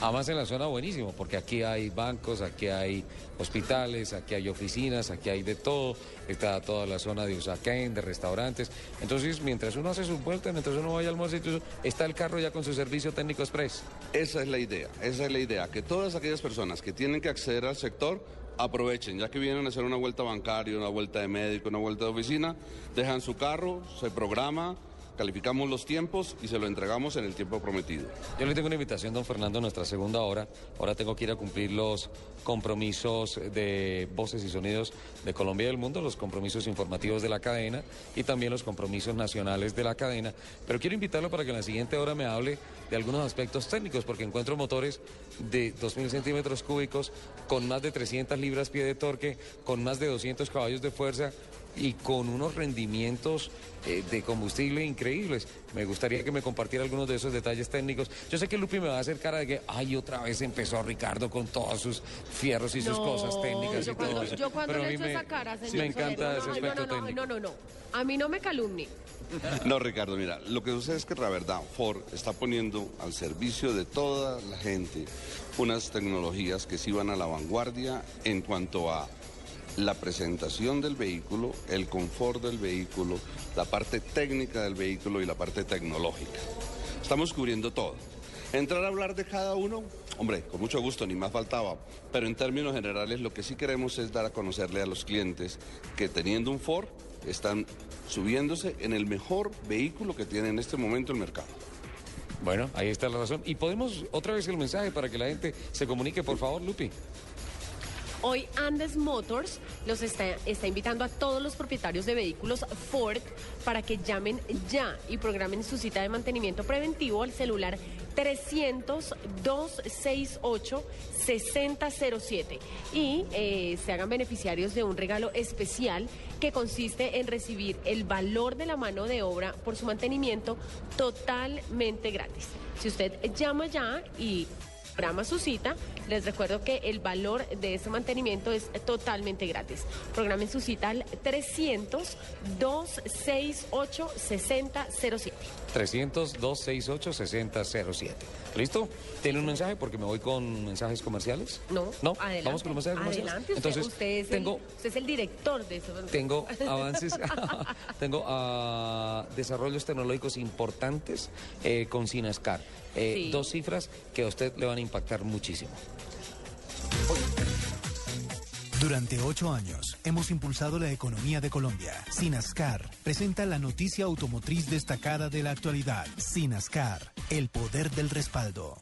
Además en la zona buenísimo, porque aquí hay bancos, aquí hay hospitales, aquí hay oficinas, aquí hay de todo, está toda la zona de Usaquén, de restaurantes. Entonces, mientras uno hace su vuelta, mientras uno vaya al almuerzo, está el carro ya con su servicio técnico express. Esa es la idea, esa es la idea, que todas aquellas personas que tienen que acceder al sector aprovechen, ya que vienen a hacer una vuelta bancaria, una vuelta de médico, una vuelta de oficina, dejan su carro, se programa calificamos los tiempos y se lo entregamos en el tiempo prometido. Yo le tengo una invitación, don Fernando, nuestra segunda hora. Ahora tengo que ir a cumplir los compromisos de voces y sonidos de Colombia y del mundo, los compromisos informativos de la cadena y también los compromisos nacionales de la cadena. Pero quiero invitarlo para que en la siguiente hora me hable de algunos aspectos técnicos, porque encuentro motores de 2.000 centímetros cúbicos con más de 300 libras pie de torque, con más de 200 caballos de fuerza y con unos rendimientos eh, de combustible increíbles. Me gustaría que me compartiera algunos de esos detalles técnicos. Yo sé que Lupi me va a hacer cara de que, ay, otra vez empezó Ricardo con todos sus fierros y sus cosas técnicas y todo eso. Yo cuando le echo esa cara, señor Me encanta ese aspecto no, no, técnico. No, no, no. A mí no me calumnie. No, Ricardo, mira, lo que sucede es que la verdad, Ford está poniendo al servicio de toda la gente unas tecnologías que sí van a la vanguardia en cuanto a la presentación del vehículo, el confort del vehículo, la parte técnica del vehículo y la parte tecnológica. Estamos cubriendo todo. Entrar a hablar de cada uno, hombre, con mucho gusto, ni más faltaba. Pero en términos generales lo que sí queremos es dar a conocerle a los clientes que teniendo un Ford están subiéndose en el mejor vehículo que tiene en este momento el mercado. Bueno, ahí está la razón. Y podemos otra vez el mensaje para que la gente se comunique, por favor, Lupi. Hoy Andes Motors los está, invitando a todos los propietarios de vehículos Ford para que llamen ya y programen su cita de mantenimiento preventivo al celular 300-268-6007 y eh, se hagan beneficiarios de un regalo especial que consiste en recibir el valor de la mano de obra por su mantenimiento totalmente gratis. Si usted llama ya y programa su cita, les recuerdo que el valor de ese mantenimiento es totalmente gratis. Programen su cita al 300-268-6007. 300-268-6007. ¿Listo? ¿Tiene un mensaje? Porque me voy con mensajes comerciales. No, ¿No? adelante. Vamos con los mensajes comerciales. Adelante, usted, Entonces, usted es tengo, el, usted es el director de eso. tengo [laughs] avances, [laughs] tengo ah, desarrollos tecnológicos importantes eh, con Sinascar. Eh, Sí. Dos cifras que a usted le van a impactar muchísimo. Durante ocho años hemos impulsado la economía de Colombia. Sinascar presenta la noticia automotriz destacada de la actualidad. Sinascar, el poder del respaldo.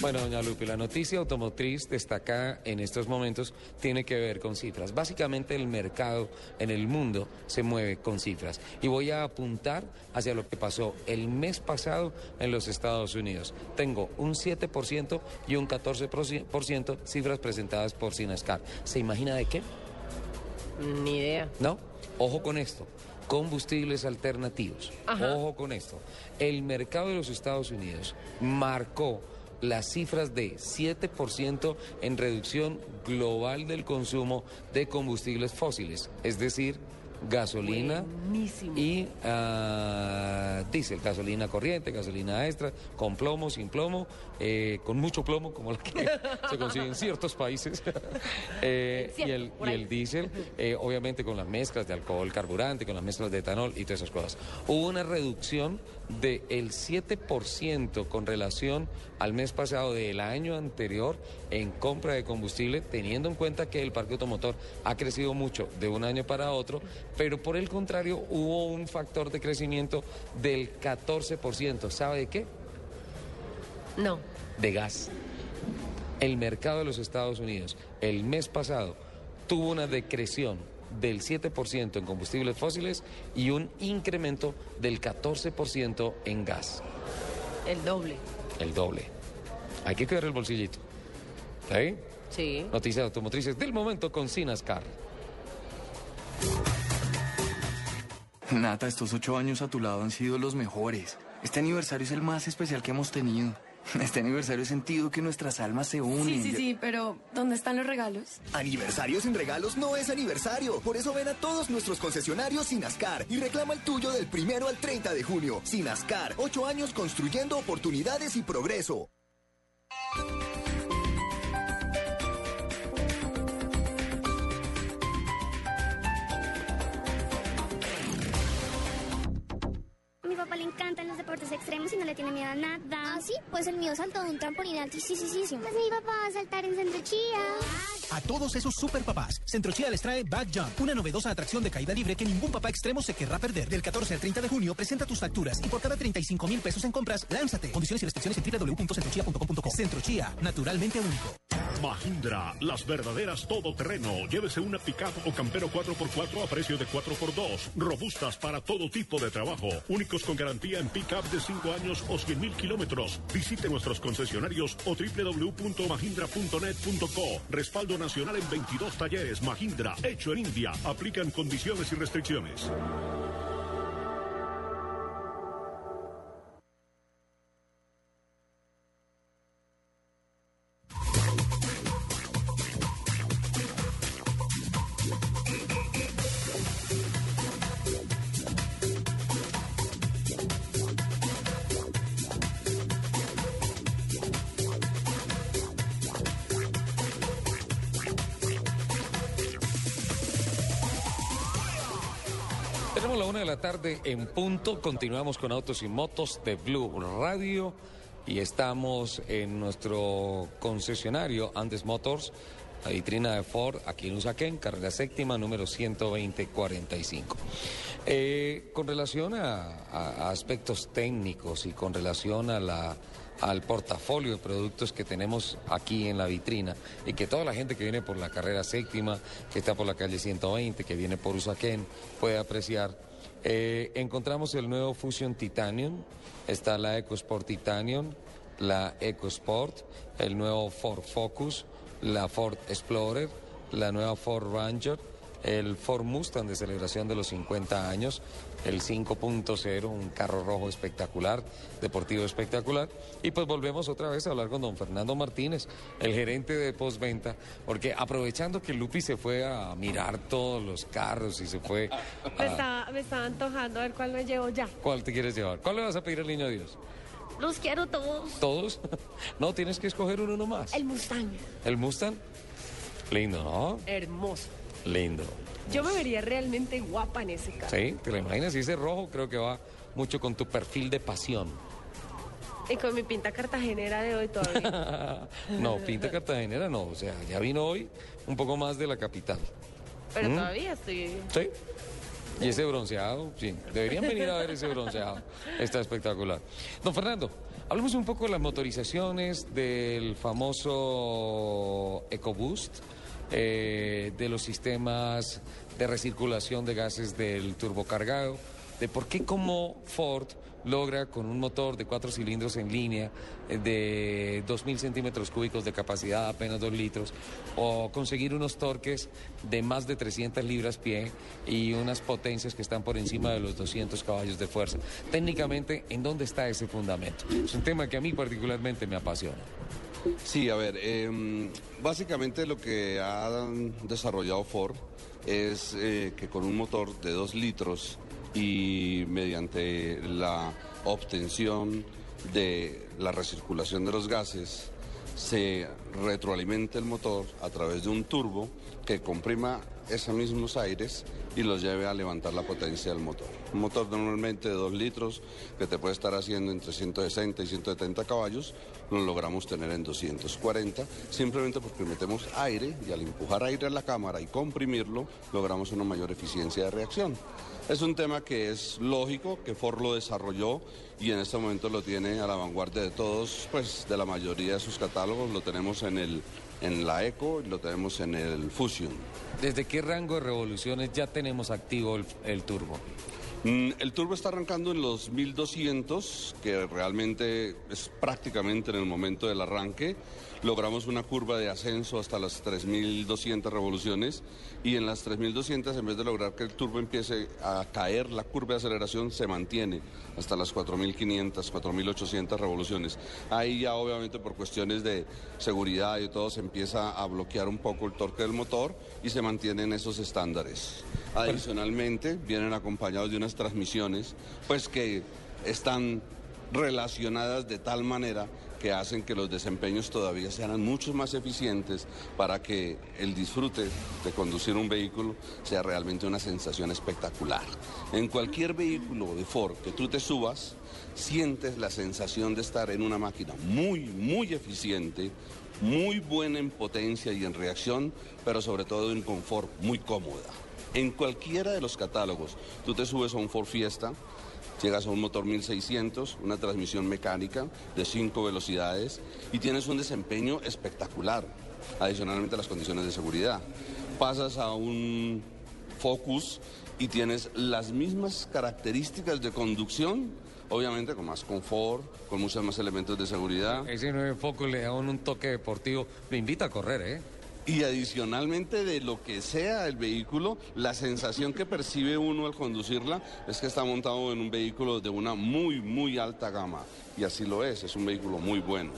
Bueno, doña Lupi, la noticia automotriz destacada en estos momentos tiene que ver con cifras. Básicamente el mercado en el mundo se mueve con cifras. Y voy a apuntar hacia lo que pasó el mes pasado en los Estados Unidos. Tengo un 7% y un 14% cifras presentadas por Sinascar. ¿Se imagina de qué? Ni idea. ¿No? Ojo con esto. combustibles alternativos. Ajá. Ojo con esto. El mercado de los Estados Unidos marcó las cifras de 7% en reducción global del consumo de combustibles fósiles, es decir, gasolina Buenísimo. y ah, diésel, gasolina corriente, gasolina extra, con plomo, sin plomo, eh, con mucho plomo, como la que [laughs] se consigue en ciertos países, [laughs] Eh, y el, y el diésel, eh, obviamente con las mezclas de alcohol carburante, con las mezclas de etanol y todas esas cosas. Hubo una reducción del 7% con relación al mes pasado del año anterior en compra de combustible, teniendo en cuenta que el parque automotor ha crecido mucho de un año para otro, pero por el contrario hubo un factor de crecimiento del 14%. ¿Sabe de qué? No. De gas. El mercado de los Estados Unidos el mes pasado tuvo una decreción del 7% en combustibles fósiles y un incremento del 14% en gas. El doble. El doble. Hay que cuidar el bolsillito. ¿Sí? Sí. Noticias automotrices del momento con Sinascar. Nata, estos ocho años a tu lado han sido los mejores. Este aniversario es el más especial que hemos tenido. [laughs] Este aniversario he sentido que nuestras almas se unen. Sí, sí, sí, pero ¿dónde están los regalos? Aniversario sin regalos no es aniversario. Por eso ven a todos nuestros concesionarios Sinascar y reclama el tuyo del primero al 30 de junio. Sinascar, ocho años construyendo oportunidades y progreso. Papá le encantan los deportes extremos y no le tiene miedo a nada. ¿Ah, sí? Pues el mío saltó de un trampolín altísimo. Pues mi papá va a saltar en Centro Chía. A todos esos super papás, Centro Chía les trae Back Jump, una novedosa atracción de caída libre que ningún papá extremo se querrá perder. Del 14 al 30 de junio, presenta tus facturas y por cada 35 mil pesos en compras, lánzate. Condiciones y restricciones en www.centrochia.com.co. Centro Chía, naturalmente único. Mahindra, las verdaderas todoterreno. Llévese una pickup o campero 4x4 a precio de 4x2. Robustas para todo tipo de trabajo. Únicos con garantía en pickup de 5 años o 100 mil kilómetros. Visite nuestros concesionarios o www.mahindra.net.co. Respaldo nacional en 22 talleres. Mahindra, hecho en India. Aplican condiciones y restricciones. De la tarde en punto. Continuamos con Autos y Motos de Blue Radio y estamos en nuestro concesionario Andes Motors, la vitrina de Ford, aquí en Usaquén, carrera séptima, número 12045. Eh, con relación a, a- aspectos técnicos y con relación a la al portafolio de productos que tenemos aquí en la vitrina y que toda la gente que viene por la carrera séptima, que está por la calle 120, que viene por Usaquén, puede apreciar. Eh, encontramos el nuevo Fusion Titanium, está la EcoSport Titanium, la EcoSport, el nuevo Ford Focus, la Ford Explorer, la nueva Ford Ranger, el Ford Mustang de celebración de los 50 años, el 5.0, un carro rojo espectacular, deportivo espectacular. Y pues volvemos otra vez a hablar con don Fernando Martínez, el gerente de postventa, porque aprovechando que Lupi se fue a mirar todos los carros y se fue [laughs] Me estaba, me estaba antojando a ver cuál me llevo ya. ¿Cuál te quieres llevar? ¿Cuál le vas a pedir al niño Dios? Los quiero todos. ¿Todos? [laughs] no, tienes que escoger uno nomás. El Mustang. ¿El Mustang? Lindo, ¿no? Hermoso. Lindo. Yo me vería realmente guapa en ese carro. Sí, te lo imaginas. Y ese rojo creo que va mucho con tu perfil de pasión. Y con mi pinta cartagenera de hoy todavía. [laughs] no, pinta cartagenera no. O sea, ya vino hoy un poco más de la capital. Pero ¿Mm? todavía estoy. Sí. Y ese bronceado, sí. Deberían venir a ver ese bronceado. Está espectacular. Don Fernando, hablemos un poco de las motorizaciones, del famoso EcoBoost, eh, de los sistemas de recirculación de gases del turbocargado. de por qué como Ford logra con un motor de cuatro cilindros en línea eh, de 2.000 centímetros cúbicos de capacidad, apenas 2 litros, o conseguir unos torques de más de 300 libras pie y unas potencias que están por encima de los 200 caballos de fuerza. Técnicamente, ¿en dónde está ese fundamento? Es un tema que a mí particularmente me apasiona. Sí, a ver, em, básicamente lo que ha desarrollado Ford es eh, que con un motor de 2 litros y mediante la obtención de la recirculación de los gases se retroalimenta el motor a través de un turbo que comprima esos mismos aires y los lleve a levantar la potencia del motor. Un motor normalmente de 2 litros que te puede estar haciendo entre 160 y 170 caballos, lo logramos tener en 240, simplemente porque metemos aire y al empujar aire a la cámara y comprimirlo, logramos una mayor eficiencia de reacción. Es un tema que es lógico, que Ford lo desarrolló y en este momento lo tiene a la vanguardia de todos, pues de la mayoría de sus catálogos, lo tenemos en, el, en la Eco y lo tenemos en el Fusion. ¿Desde qué rango de revoluciones ya tenemos activo el, el turbo? Mm, El turbo está arrancando en los 1200, que realmente es prácticamente en el momento del arranque. Logramos una curva de ascenso hasta las 3200 revoluciones y en las 3200 en vez de lograr que el turbo empiece a caer, la curva de aceleración se mantiene hasta las 4500, 4800 revoluciones. Ahí ya obviamente por cuestiones de seguridad y todo se empieza a bloquear un poco el torque del motor y se mantienen esos estándares. Adicionalmente vienen acompañados de unas transmisiones pues que están relacionadas de tal manera que hacen que los desempeños todavía sean mucho más eficientes para que el disfrute de conducir un vehículo sea realmente una sensación espectacular. En cualquier vehículo de Ford que tú te subas, sientes la sensación de estar en una máquina muy, muy eficiente, muy buena en potencia y en reacción, pero sobre todo en confort muy cómoda. En cualquiera de los catálogos, tú te subes a un Ford Fiesta, llegas a un motor 1600, una transmisión mecánica de 5 velocidades y tienes un desempeño espectacular, adicionalmente a las condiciones de seguridad. Pasas a un Focus y tienes las mismas características de conducción, obviamente con más confort, con muchos más elementos de seguridad. Ese nuevo foco le da un toque deportivo, me invita a correr, ¿eh? Y adicionalmente de lo que sea el vehículo, la sensación que percibe uno al conducirla es que está montado en un vehículo de una muy, muy alta gama. Y así lo es, es un vehículo muy bueno.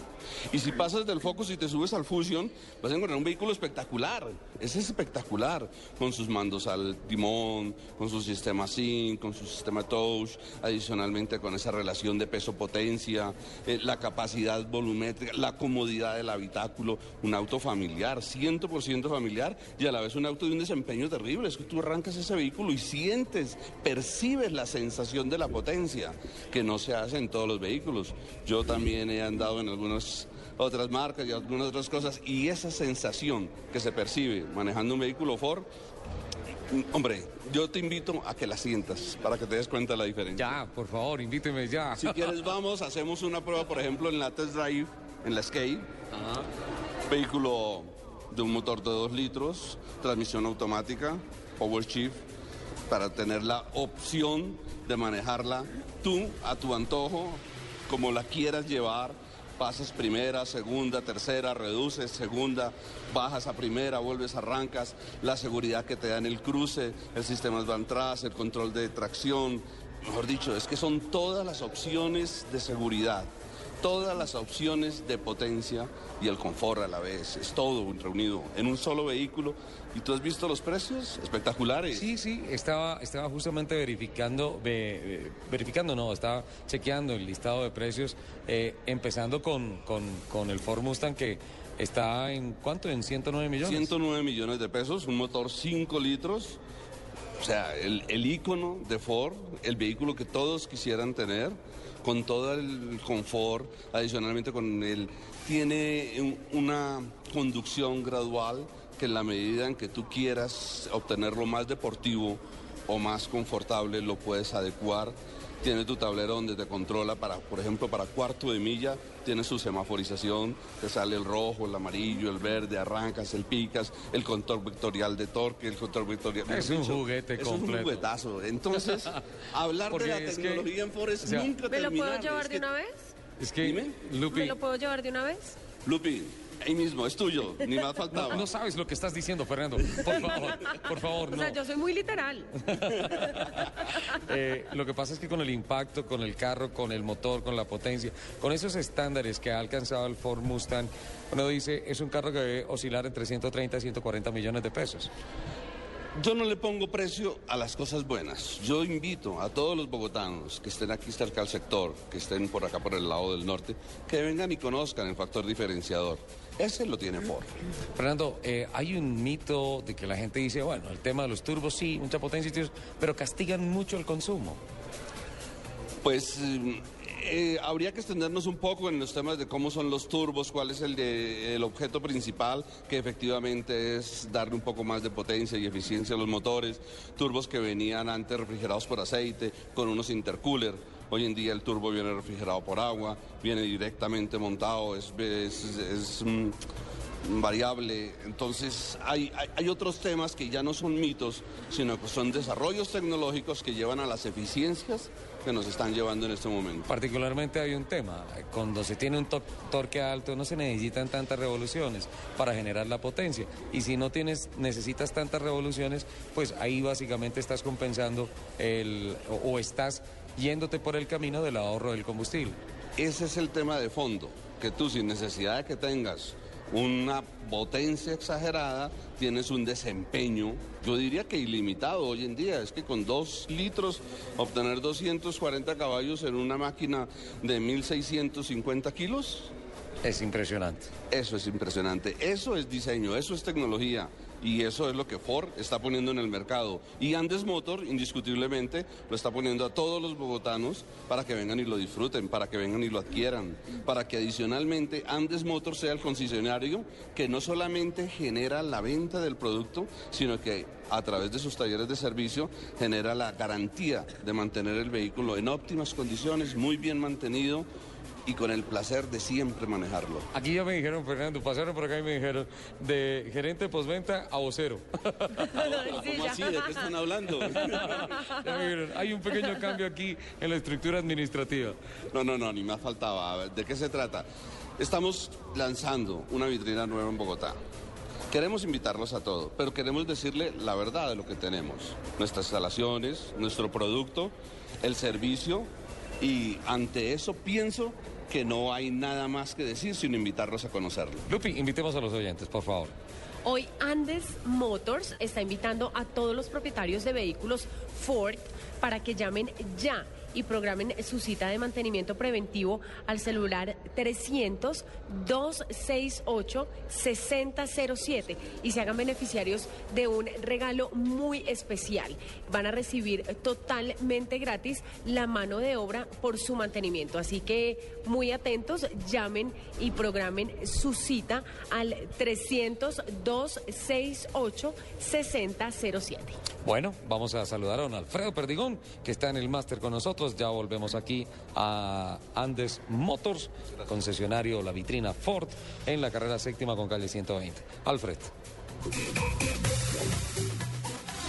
Y si pasas del Focus y te subes al Fusion, vas a encontrar un vehículo espectacular. Es espectacular, con sus mandos al timón, con su sistema SYNC, con su sistema touch, adicionalmente con esa relación de peso-potencia, eh, la capacidad volumétrica, la comodidad del habitáculo, un auto familiar, 100% familiar y a la vez un auto de un desempeño terrible. Es que tú arrancas ese vehículo y sientes, percibes la sensación de la potencia, que no se hace en todos los vehículos. Yo también he andado en algunas otras marcas y algunas otras cosas y esa sensación que se percibe manejando un vehículo Ford, hombre, yo te invito a que la sientas para que te des cuenta de la diferencia. Ya, por favor, invíteme ya. Si quieres vamos, hacemos una prueba, por ejemplo, en la test drive, en la Skate. Vehículo de un motor de 2 litros, transmisión automática, power shift, para tener la opción de manejarla tú a tu antojo, como la quieras llevar. Pasas primera, segunda, tercera, reduces, segunda, bajas a primera, vuelves, arrancas, la seguridad que te da en el cruce, el sistema de atrás, el control de tracción, mejor dicho, es que son todas las opciones de seguridad todas las opciones de potencia y el confort a la vez. Es todo reunido en un solo vehículo. ¿Y tú has visto los precios? Espectaculares. Sí, sí, estaba, estaba justamente verificando, ve- ve- verificando no, estaba chequeando el listado de precios, eh, empezando con, con, con el Ford Mustang que está en, ¿cuánto? En 109 millones. 109 millones de pesos, un motor 5 litros. O sea, el, el ícono de Ford, el vehículo que todos quisieran tener, con todo el confort, adicionalmente con el... Tiene un- una conducción gradual que en la medida en que tú quieras obtenerlo más deportivo o más confortable, lo puedes adecuar. Tiene tu tablero donde te controla para, por ejemplo, para cuarto de milla, tiene su semaforización, te sale el rojo, el amarillo, el verde, arrancas, el picas, el control vectorial de torque, el control vectorial... Es un juguete es completo. un juguetazo. Entonces, [laughs] hablar de la es que- tecnología en Ford es o sea, nunca ¿Me lo puedo llevar Es de que- una vez? Es que, Dime. Lupi, ¿Me lo puedo llevar de una vez? Lupi, ahí mismo, es tuyo, ni más faltaba. no, no sabes lo que estás diciendo, Fernando. Por favor, por favor, O no. sea, yo soy muy literal. [laughs] Eh, lo que pasa es que con el impacto, con el carro, con el motor, con la potencia, con esos estándares que ha alcanzado el Ford Mustang, uno dice, es un carro que debe oscilar entre 130 y 140 millones de pesos. Yo no le pongo precio a las cosas buenas. Yo invito a todos los bogotanos que estén aquí cerca del sector, que estén por acá por el lado del norte, que vengan y conozcan el factor diferenciador. Ese lo tiene Ford. Fernando, eh, hay un mito de que la gente dice, bueno, el tema de los turbos sí, mucha potencia, pero castigan mucho el consumo. Pues eh, eh, habría que extendernos un poco en los temas de cómo son los turbos, cuál es el, de- el objeto principal, que efectivamente es darle un poco más de potencia y eficiencia a los motores. Turbos que venían antes refrigerados por aceite, con unos intercooler. Hoy en día el turbo viene refrigerado por agua, viene directamente montado, es, mm, variable. Entonces hay, otros temas que ya no son mitos, sino que son desarrollos tecnológicos que llevan a las eficiencias que nos están llevando en este momento. Particularmente hay un tema, cuando se tiene un to- torque alto no se necesitan tantas revoluciones para generar la potencia y si no tienes necesitas tantas revoluciones, pues ahí básicamente estás compensando el o estás yéndote por el camino del ahorro del combustible. Ese es el tema de fondo, que tú sin necesidad de que tengas una potencia exagerada, tienes un desempeño, yo diría que ilimitado hoy en día. Es que con dos litros obtener 240 caballos en una máquina de 1650 kilos. Es impresionante. Eso es impresionante. Eso es diseño, eso es tecnología. Y eso es lo que Ford está poniendo en el mercado. Y Andes Motor, indiscutiblemente, lo está poniendo a todos los bogotanos para que vengan y lo disfruten, para que vengan y lo adquieran, para que adicionalmente Andes Motor sea el concesionario que no solamente genera la venta del producto, sino que a través de sus talleres de servicio genera la garantía de mantener el vehículo en óptimas condiciones, muy bien mantenido y con el placer de siempre manejarlo. Aquí ya me dijeron, Fernando, pasaron por acá y me dijeron, de gerente de postventa a vocero. [laughs] ¿Cómo así? ¿De qué están hablando? [laughs] Ya me dijeron, hay un pequeño cambio aquí en la estructura administrativa. No, no, no, ni más faltaba. A ver, ¿De qué se trata? Estamos lanzando una vitrina nueva en Bogotá. Queremos invitarlos a todo, pero queremos decirle la verdad de lo que tenemos. Nuestras instalaciones, nuestro producto, el servicio y ante eso pienso que no hay nada más que decir sino invitarlos a conocerlo. Lupi, invitemos a los oyentes, por favor. Hoy Andes Motors está invitando a todos los propietarios de vehículos Ford para que llamen ya y programen su cita de mantenimiento preventivo al celular 300-268-6007 y se hagan beneficiarios de un regalo muy especial. Van a recibir totalmente gratis la mano de obra por su mantenimiento. Así que muy atentos, llamen y programen su cita al 300-268-6007. Bueno, vamos a saludar a don Alfredo Perdigón, que está en el máster con nosotros. Ya volvemos aquí a Andes Motors, concesionario La Vitrina Ford, en la carrera séptima con calle 120. Alfred.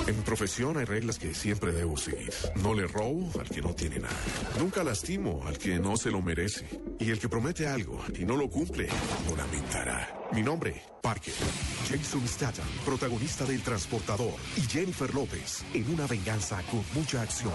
En profesión hay reglas que siempre debo seguir. No le robo al que no tiene nada. Nunca lastimo al que no se lo merece. Y el que promete algo y no lo cumple, lo lamentará. Mi nombre, Parker. Jason Statham, protagonista del Transportador. Y Jennifer López, en una venganza con mucha acción.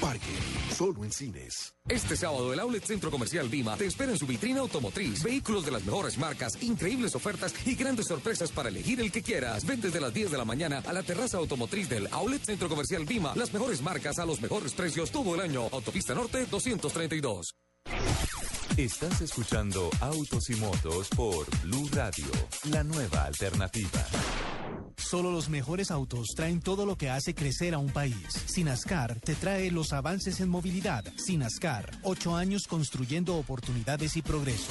Parker, solo en cines. Este sábado el Outlet Centro Comercial Vima te espera en su vitrina automotriz. Vehículos de las mejores marcas, increíbles ofertas y grandes sorpresas para elegir el que quieras. Ven desde las 10 de la mañana a la terraza automotriz del Outlet Centro Comercial Vima. Las mejores marcas a los mejores precios todo el año. Autopista Norte 232. Estás escuchando Autos y Motos por Blue Radio, la nueva alternativa. Solo los mejores autos traen todo lo que hace crecer a un país. Sinascar te trae los avances en movilidad. Sinascar, ocho años construyendo oportunidades y progreso.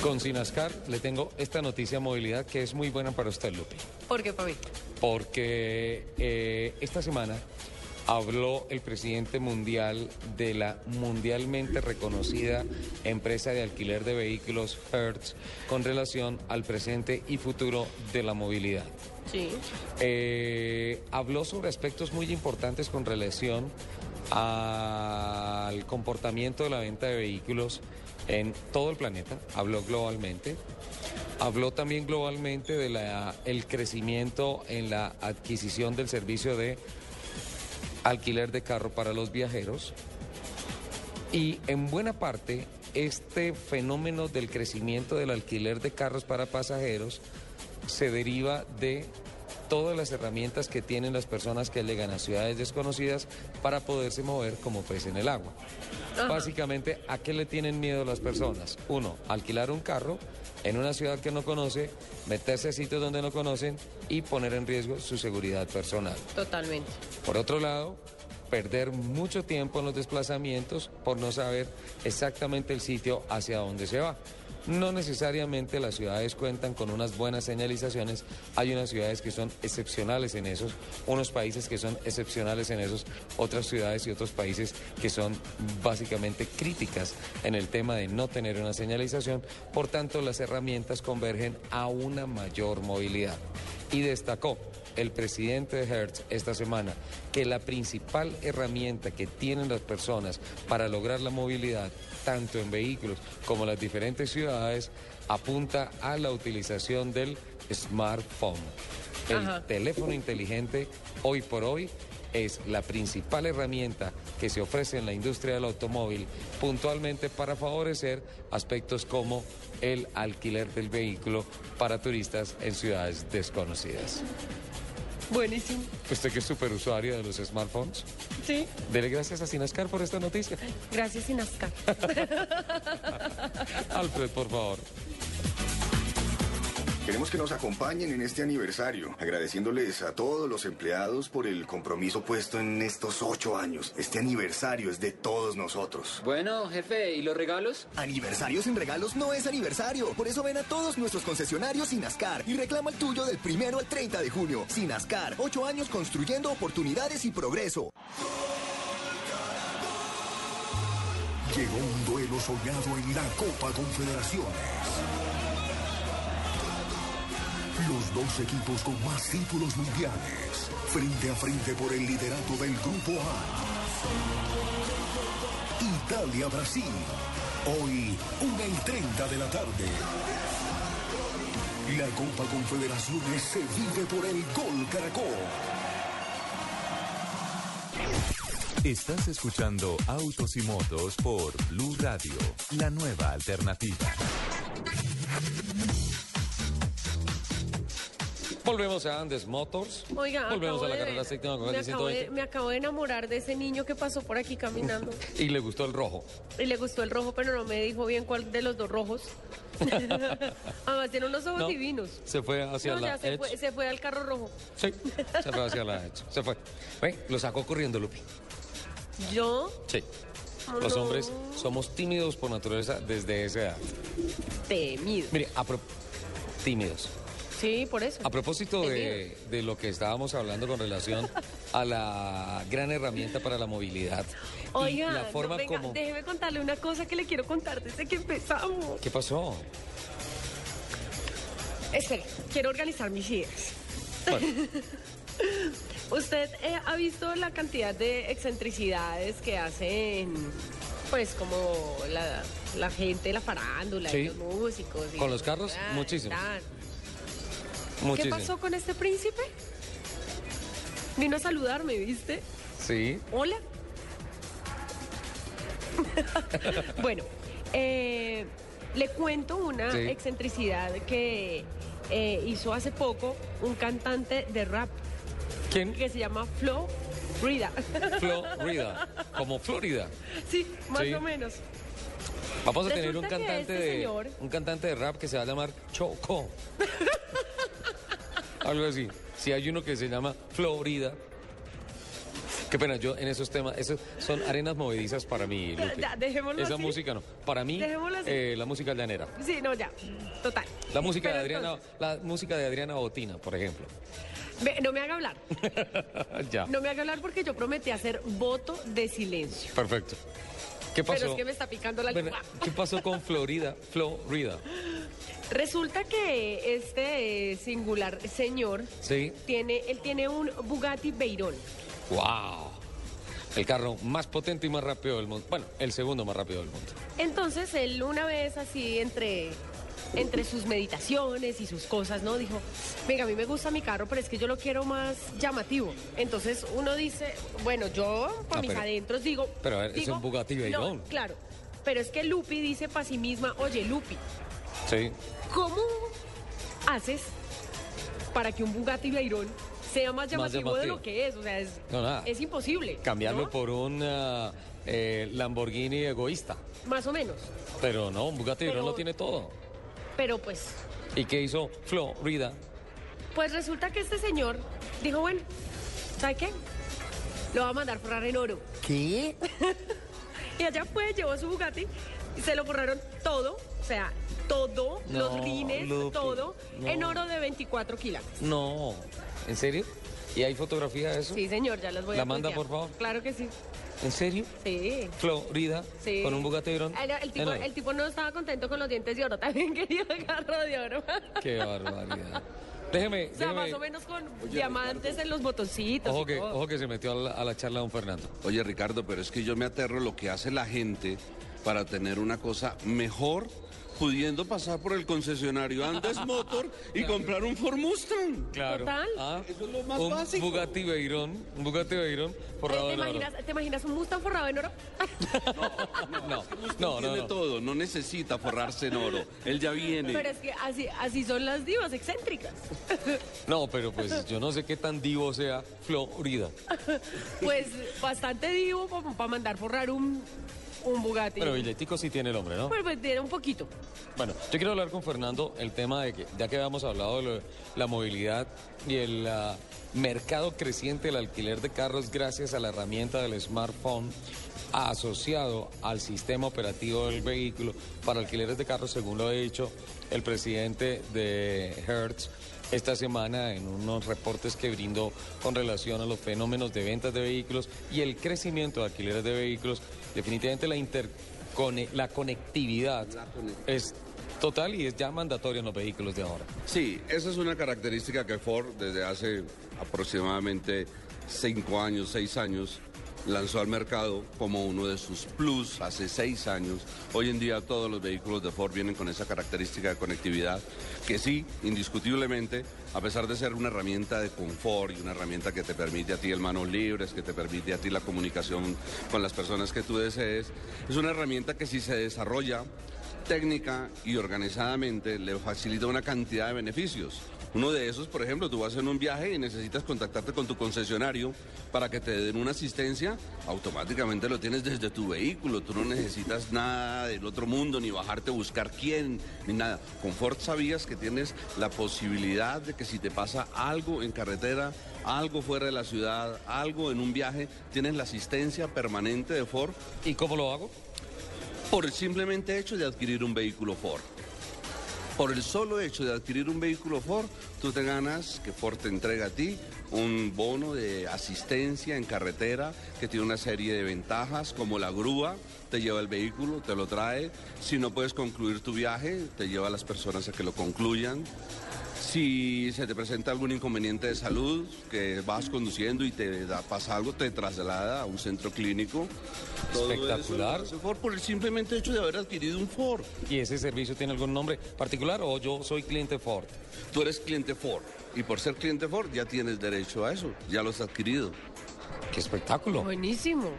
Con Sinascar le tengo esta noticia de movilidad que es muy buena para usted, Lupi. ¿Por qué, Fabi? Porque eh, esta semana habló el presidente mundial de la mundialmente reconocida empresa de alquiler de vehículos Hertz con relación al presente y futuro de la movilidad. Sí. Eh, habló sobre aspectos muy importantes con relación al comportamiento de la venta de vehículos en todo el planeta, habló globalmente. Habló también globalmente del el crecimiento en la adquisición del servicio de alquiler de carro para los viajeros. Y en buena parte, este fenómeno del crecimiento del alquiler de carros para pasajeros se deriva de todas las herramientas que tienen las personas que llegan a ciudades desconocidas para poderse mover como pez en el agua. Básicamente, ¿a qué le tienen miedo las personas? Uno, alquilar un carro en una ciudad que no conoce, meterse a sitios donde no conocen y poner en riesgo su seguridad personal. Totalmente. Por otro lado, perder mucho tiempo en los desplazamientos por no saber exactamente el sitio hacia donde se va. No necesariamente las ciudades cuentan con unas buenas señalizaciones. Hay unas ciudades que son excepcionales en esos, unos países que son excepcionales en esos, otras ciudades y otros países que son básicamente críticas en el tema de no tener una señalización. Por tanto, las herramientas convergen a una mayor movilidad. Y destacó el presidente de Hertz esta semana que la principal herramienta que tienen las personas para lograr la movilidad, tanto en vehículos como en las diferentes ciudades, apunta a la utilización del smartphone. El teléfono inteligente hoy por hoy es la principal herramienta que se ofrece en la industria del automóvil puntualmente para favorecer aspectos como el alquiler del vehículo para turistas en ciudades desconocidas. Buenísimo. Usted que es super usuario de los smartphones. Sí. Dele gracias a Sinascar por esta noticia. Gracias, Sinascar. [laughs] Alfred, por favor. Queremos que nos acompañen en este aniversario, agradeciéndoles a todos los empleados por el compromiso puesto en estos ocho años. Este aniversario es de todos nosotros. Bueno, jefe, ¿y los regalos? Aniversario sin regalos no es aniversario. Por eso ven a todos nuestros concesionarios Sinascar y reclama el tuyo del primero al 30 de junio. Sinascar, ocho años construyendo oportunidades y progreso. Llegó un duelo soñado en la Copa Confederaciones. Los dos equipos con más títulos mundiales, frente a frente por el liderato del Grupo A. Italia-Brasil, hoy 1 y 30 de la tarde. La Copa Confederaciones se vive por el Gol Caracol. Estás escuchando Autos y Motos por Blue Radio, la nueva alternativa. Volvemos a Andes Motors. Oiga, Volvemos a la carrera séptima con me acabo, de, 120. me acabo de enamorar de ese niño que pasó por aquí caminando. [laughs] Y le gustó el rojo. Y le gustó el rojo, pero no me dijo bien cuál de los dos rojos. [laughs] Además, tiene unos ojos No, divinos. Se fue hacia No, la ya se Edge. fue, se fue al carro rojo. Sí, se fue hacia la Edge. Se fue. Ven, lo sacó corriendo, Lupi. Yo, Sí. Oh, Los no. hombres somos tímidos por naturaleza desde esa edad. temido. Mire, a pro- tímidos. Sí, por eso. A propósito de, de lo que estábamos hablando con relación a la gran herramienta para la movilidad y Oiga, la no, forma venga, como... déjeme contarle una cosa que le quiero contar desde que empezamos. ¿Qué pasó? Espere, quiero organizar mis ideas. Bueno, [laughs] ¿Usted eh, ha visto la cantidad de excentricidades que hacen, pues, como la, la gente, la farándula, Sí. y los músicos? y ¿Con los carros? Muchísimos. ¿Qué pasó con este príncipe? Vino a saludarme, ¿viste? Sí. Hola. [laughs] bueno, eh, le cuento una Sí. excentricidad que eh, hizo hace poco un cantante de rap. ¿Quién? Que se llama Flo Rida. [laughs] Florida, como Florida. sí, más Sí. o menos. Vamos a tener un cantante este de señor- un cantante de rap que se va a llamar Choco. [laughs] Algo así. Si hay uno que se llama Florida. Qué pena, yo en esos temas, esos son arenas movedizas para mí, Ya, Lupe. ya, dejémoslo Esa así. música no. Para mí, eh, la música llanera. Sí, no, ya. Total. La música de Adriana, la música de Adriana Botina, por ejemplo. Ve, no me haga hablar. [laughs] ya. No me haga hablar porque yo prometí hacer voto de silencio. Perfecto. ¿Qué pasó? Pero es que me está picando la Bueno, lengua. ¿Qué pasó con Florida? Florida. Resulta que este eh, singular señor Sí. tiene, él tiene un Bugatti Veyron. ¡Wow! El carro más potente y más rápido del mundo. Bueno, el segundo más rápido del mundo. Entonces él una vez así entre, entre sus meditaciones y sus cosas, ¿no? Dijo, venga, a mí me gusta mi carro, pero es que yo lo quiero más llamativo. Entonces uno dice, bueno, yo por Ah, mis pero- adentros digo... pero es un Bugatti Veyron. No, claro. Pero es que Lupi dice para sí misma, oye, Lupi, Sí. ¿cómo haces para que un Bugatti Veyron sea más Más llamativo, de llamativo. lo que es? O sea, es, No, es imposible. Cambiarlo ¿no? por un ah, eh, Lamborghini egoísta. Más o menos. Pero no, un Bugatti Veyron lo tiene todo. Pero pues ¿Y qué hizo Florida? Pues resulta que este señor dijo, bueno, ¿sabe qué? Lo va a mandar forrar en oro. ¿Qué? [laughs] y allá fue, llevó su Bugatti y se lo forraron todo, o sea, todo, No, los rines, Lupe, todo, no. en oro de 24 kilos. No. ¿En serio? ¿Y hay fotografía de eso? Sí, señor, ya las voy a ¿La manda, por favor? Claro que sí. ¿En serio? Sí. Florida. Sí. Con un Bugatti Veyron. El, el tipo, en oro. el tipo no estaba contento con los dientes de oro, [laughs] también quería el carro de oro. Qué barbaridad. Déjeme, o sea, déjeme- más o menos con diamantes en los botoncitos. Ojo que-. Ojo que se metió a la, a la charla don Fernando. Oye, Ricardo, pero es que yo me aterro lo que hace la gente para tener una cosa mejor pudiendo pasar por el concesionario Andes Motor y comprar un Ford Mustang. Claro. Total. Ah, Eso es lo más un básico. Bugatti Veyron, un Bugatti Veyron forrado ¿Te en oro. ¿Te imaginas un Mustang forrado en oro? [laughs] No, no, no, Tiene no. todo, no necesita forrarse en oro. Él ya viene. Pero es que así, así son las divas excéntricas. [laughs] No, pero pues yo no sé qué tan divo sea Florida. [laughs] Pues bastante divo como para mandar forrar un, un Bugatti. Pero billetico sí tiene el hombre, ¿no? Pues, tiene un poquito. Bueno, yo quiero hablar con Fernando el tema de que, ya que habíamos hablado de lo- la movilidad y el ah, mercado creciente del alquiler de carros gracias a la herramienta del smartphone asociado al sistema operativo del vehículo para alquileres de carros, según lo ha dicho el presidente de Hertz esta semana en unos reportes que brindó con relación a los fenómenos de ventas de vehículos y el crecimiento de alquileres de vehículos. Definitivamente la la conectividad es total y es ya mandatoria en los vehículos de ahora. Sí, esa es una característica que Ford desde hace aproximadamente cinco años, seis años, lanzó al mercado como uno de sus plus hace seis años. Hoy en día todos los vehículos de Ford vienen con esa característica de conectividad que sí, indiscutiblemente, a pesar de ser una herramienta de confort y una herramienta que te permite a ti el manos libres, que te permite a ti la comunicación con las personas que tú desees, es una herramienta que si se desarrolla técnica y organizadamente le facilita una cantidad de beneficios. Uno de esos, por ejemplo, tú vas en un viaje y necesitas contactarte con tu concesionario para que te den una asistencia, automáticamente lo tienes desde tu vehículo, tú no necesitas nada del otro mundo, ni bajarte a buscar quién, ni nada. Con Ford sabías que tienes la posibilidad de que si te pasa algo en carretera, algo fuera de la ciudad, algo en un viaje, tienes la asistencia permanente de Ford. ¿Y cómo lo hago? Por el simplemente hecho de adquirir un vehículo Ford. Por el solo hecho de adquirir un vehículo Ford, tú te ganas que Ford te entrega a ti un bono de asistencia en carretera que tiene una serie de ventajas como la grúa, te lleva el vehículo, te lo trae. Si no puedes concluir tu viaje, te lleva a las personas a que lo concluyan. Si se te presenta algún inconveniente de salud, que vas conduciendo y te da, pasa algo, te traslada a un centro clínico. Todo eso Espectacular. Ford por el simplemente hecho de haber adquirido un Ford. ¿Y ese servicio tiene algún nombre particular o yo soy cliente Ford? Tú eres cliente Ford y por ser cliente Ford ya tienes derecho a eso, ya lo has adquirido. ¡Qué espectáculo! Buenísimo.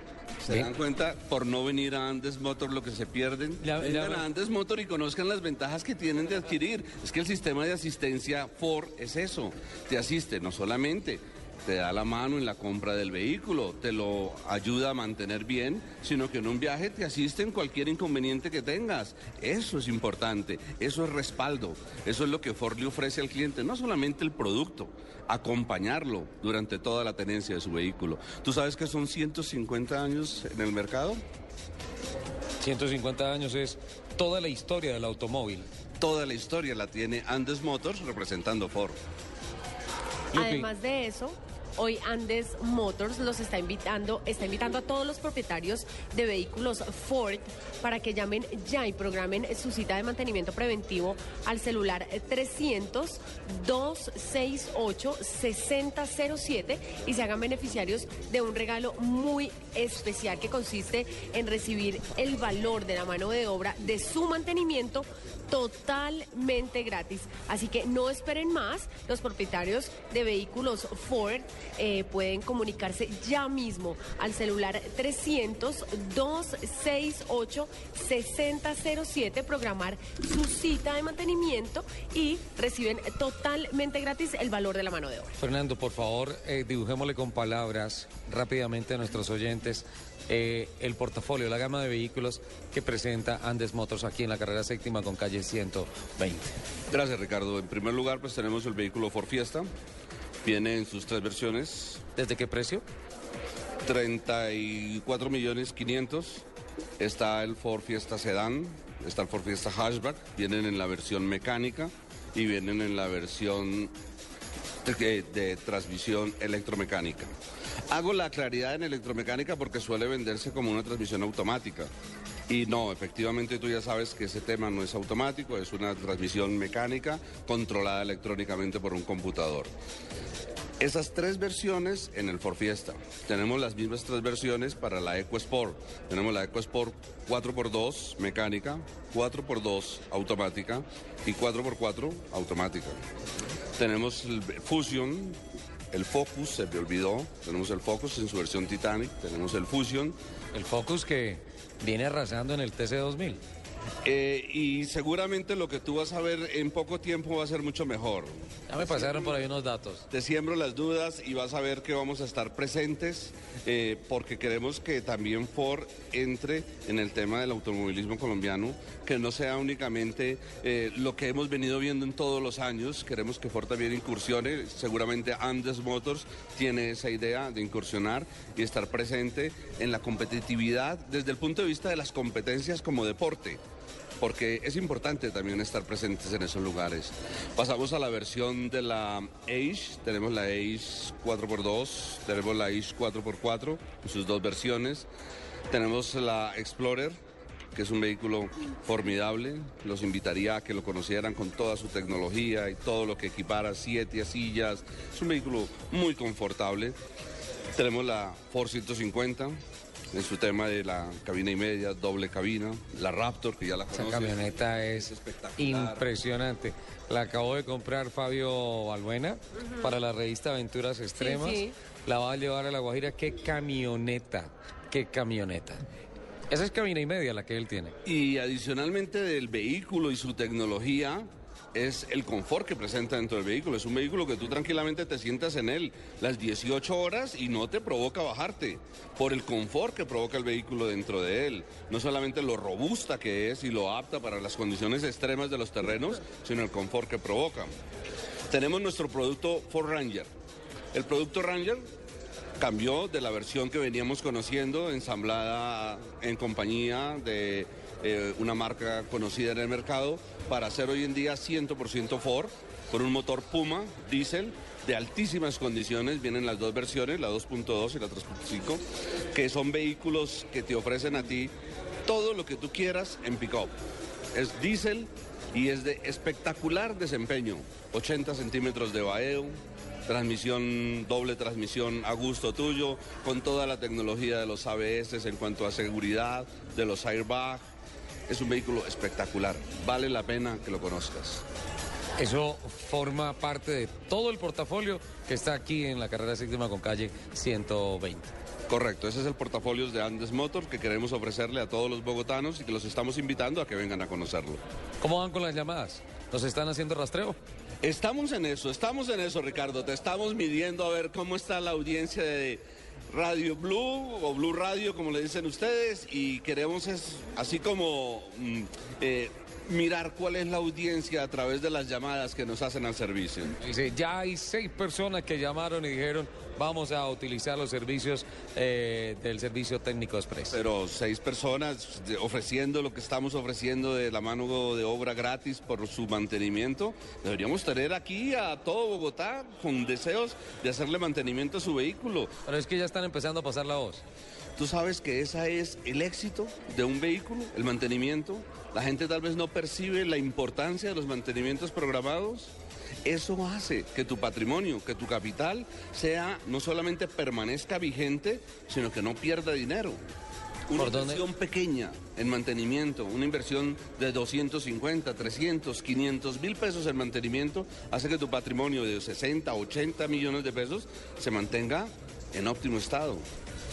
¿Se dan cuenta por no venir a Andes Motor lo que se pierden? Ya- Vengan a Andes Motor y conozcan las ventajas que tienen de adquirir. Es que el sistema de asistencia Ford es eso. Te asiste no solamente te da la mano en la compra del vehículo, te lo ayuda a mantener bien, sino que en un viaje te asiste en cualquier inconveniente que tengas. Eso es importante, eso es respaldo, eso es lo que Ford le ofrece al cliente, no solamente el producto, acompañarlo durante toda la tenencia de su vehículo. ¿Tú sabes que son 150 años en el mercado? 150 años es toda la historia del automóvil. Toda la historia la tiene Andes Motors representando Ford. Además de eso, Hoy Andes Motors los está invitando, está invitando a todos los propietarios de vehículos Ford para que llamen ya y programen su cita de mantenimiento preventivo al celular 300 268 6007 y se hagan beneficiarios de un regalo muy especial que consiste en recibir el valor de la mano de obra de su mantenimiento totalmente gratis. Así que no esperen más. Los propietarios de vehículos Ford eh, pueden comunicarse ya mismo al celular 300-268-6007, programar su cita de mantenimiento y reciben totalmente gratis el valor de la mano de obra. Fernando, por favor, eh, dibujémosle con palabras rápidamente a nuestros oyentes eh, el portafolio, la gama de vehículos que presenta Andes Motors aquí en la carrera séptima con calle 120. Gracias, Ricardo. En primer lugar, pues tenemos el vehículo Ford Fiesta. Viene en sus tres versiones. ¿Desde qué precio? 34 millones 500. Está el Ford Fiesta Sedan, está el Ford Fiesta Hatchback. Vienen en la versión mecánica y vienen en la versión de, de transmisión electromecánica. Hago la claridad en electromecánica porque suele venderse como una transmisión automática. Y no, efectivamente tú ya sabes que ese tema no es automático, es una transmisión mecánica controlada electrónicamente por un computador. Esas tres versiones en el Ford Fiesta. Tenemos las mismas tres versiones para la EcoSport. Tenemos la EcoSport 4x2 mecánica, 4x2 automática y 4x4 automática. Tenemos el Fusion el Focus, se me olvidó. Tenemos el Focus en su versión Titanic. Tenemos el Fusion. El Focus que viene arrasando en el TC2000. Eh, y seguramente lo que tú vas a ver en poco tiempo va a ser mucho mejor. Ya me pasaron por ahí unos datos. Te siembro las dudas y vas a ver que vamos a estar presentes eh, porque queremos que también Ford entre en el tema del automovilismo colombiano, que no sea únicamente eh, lo que hemos venido viendo en todos los años. Queremos que Ford también incursione. Seguramente Andes Motors tiene esa idea de incursionar y estar presente en la competitividad desde el punto de vista de las competencias como deporte porque es importante también estar presentes en esos lugares. Pasamos a la versión de la Age, tenemos la Age 4x2, tenemos la Age 4x4, en sus dos versiones, tenemos la Explorer, que es un vehículo formidable, los invitaría a que lo conocieran con toda su tecnología y todo lo que equipara, siete sillas, es un vehículo muy confortable. Tenemos la Ford 150, en su tema de la cabina y media, doble cabina, la Raptor, que ya la conoces. Esa camioneta es, impresionante. La acabo de comprar Fabio Balbuena para la revista Aventuras Extremas. La va a llevar a La Guajira. ¡Qué camioneta! ¡Qué camioneta! Esa es cabina y media la que él tiene. Y adicionalmente del vehículo y su tecnología, es el confort que presenta dentro del vehículo. Es un vehículo que tú tranquilamente te sientas en él las 18 horas y no te provoca bajarte por el confort que provoca el vehículo dentro de él. No solamente lo robusta que es y lo apta para las condiciones extremas de los terrenos, sino el confort que provoca. Tenemos nuestro producto Ford Ranger. El producto Ranger cambió de la versión que veníamos conociendo, ensamblada en compañía de eh, una marca conocida en el mercado, para ser hoy en día 100% Ford, con un motor Puma, diésel, de altísimas condiciones. Vienen las dos versiones, la 2.2 y la 3.5, que son vehículos que te ofrecen a ti todo lo que tú quieras en pick-up. Es diésel y es de espectacular desempeño. 80 centímetros de vaeo, transmisión, doble transmisión a gusto tuyo, con toda la tecnología de los ABS en cuanto a seguridad, de los airbags es un vehículo espectacular. Vale la pena que lo conozcas. Eso forma parte de todo el portafolio que está aquí en la carrera séptima con calle 120. Correcto, ese es el portafolio de Andes Motor que queremos ofrecerle a todos los bogotanos y que los estamos invitando a que vengan a conocerlo. ¿Cómo van con las llamadas? ¿Nos están haciendo rastreo? Estamos en eso, estamos en eso, Ricardo. Te estamos midiendo a ver cómo está la audiencia de Radio Blue o Blue Radio, como le dicen ustedes, y queremos es, así como mm, eh, mirar cuál es la audiencia a través de las llamadas que nos hacen al servicio. Dice, ya hay seis personas que llamaron y dijeron, vamos a utilizar los servicios eh, del servicio técnico express. Pero seis personas ofreciendo lo que estamos ofreciendo de la mano de obra gratis por su mantenimiento. Deberíamos tener aquí a todo Bogotá con deseos de hacerle mantenimiento a su vehículo. Pero es que ya están empezando a pasar la voz. Tú sabes que ese es el éxito de un vehículo, el mantenimiento. La gente tal vez no percibe la importancia de los mantenimientos programados. Eso hace que tu patrimonio, que tu capital sea no solamente permanezca vigente, sino que no pierda dinero. Una inversión pequeña en mantenimiento, una inversión de 250, 300, 500 mil pesos en mantenimiento, hace que tu patrimonio de 60, 80 millones de pesos se mantenga en óptimo estado.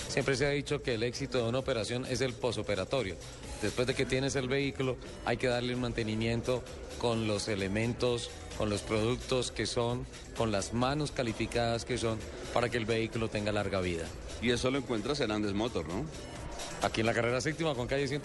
Siempre se ha dicho que el éxito de una operación es el posoperatorio. Después de que tienes el vehículo, hay que darle un mantenimiento con los elementos, con los productos que son, con las manos calificadas que son, para que el vehículo tenga larga vida. Y eso lo encuentras en Andes Motor, ¿no? Aquí en la carrera séptima con calle 100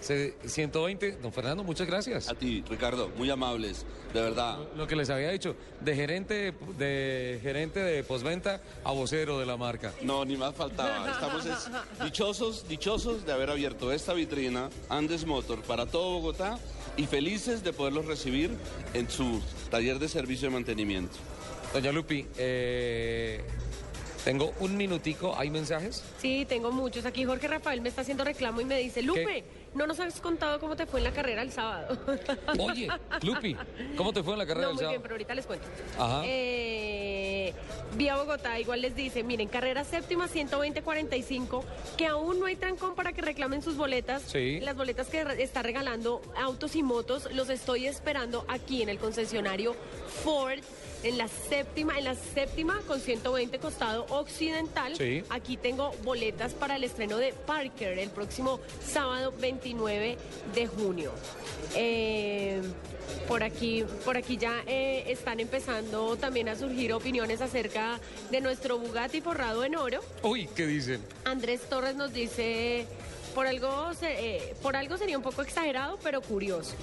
ce- 120. Don Fernando, muchas gracias. A ti, Ricardo, muy amables, de verdad. Lo que les había dicho, de gerente de gerente de posventa a vocero de la marca. No, ni más faltaba. Estamos es- [laughs] dichosos, dichosos de haber abierto esta vitrina, Andes Motor, para todo Bogotá y felices de poderlos recibir en su taller de servicio de mantenimiento. Doña Lupi, eh, tengo un minutico, ¿hay mensajes? Sí, tengo muchos. Aquí Jorge Rafael me está haciendo reclamo y me dice, Lupe, no nos has contado cómo te fue en la carrera el sábado. [laughs] Oye, Lupi, ¿cómo te fue en la carrera no, del muy bien, pero ahorita les cuento. Ajá. Eh, Vía Bogotá igual les dice, miren, carrera séptima 120-45, que aún no hay trancón para que reclamen sus boletas. Sí. Las boletas que está regalando Autos y Motos, los estoy esperando aquí en el concesionario Ford. En la séptima, en la séptima con 120 costado occidental. Sí. Aquí tengo boletas para el estreno de Parker el próximo sábado 29 de junio. Eh, por aquí, por aquí ya eh, están empezando también a surgir opiniones acerca de nuestro Bugatti forrado en oro. Uy, ¿qué dicen? Andrés Torres nos dice, por algo, eh, por algo sería un poco exagerado, pero curioso.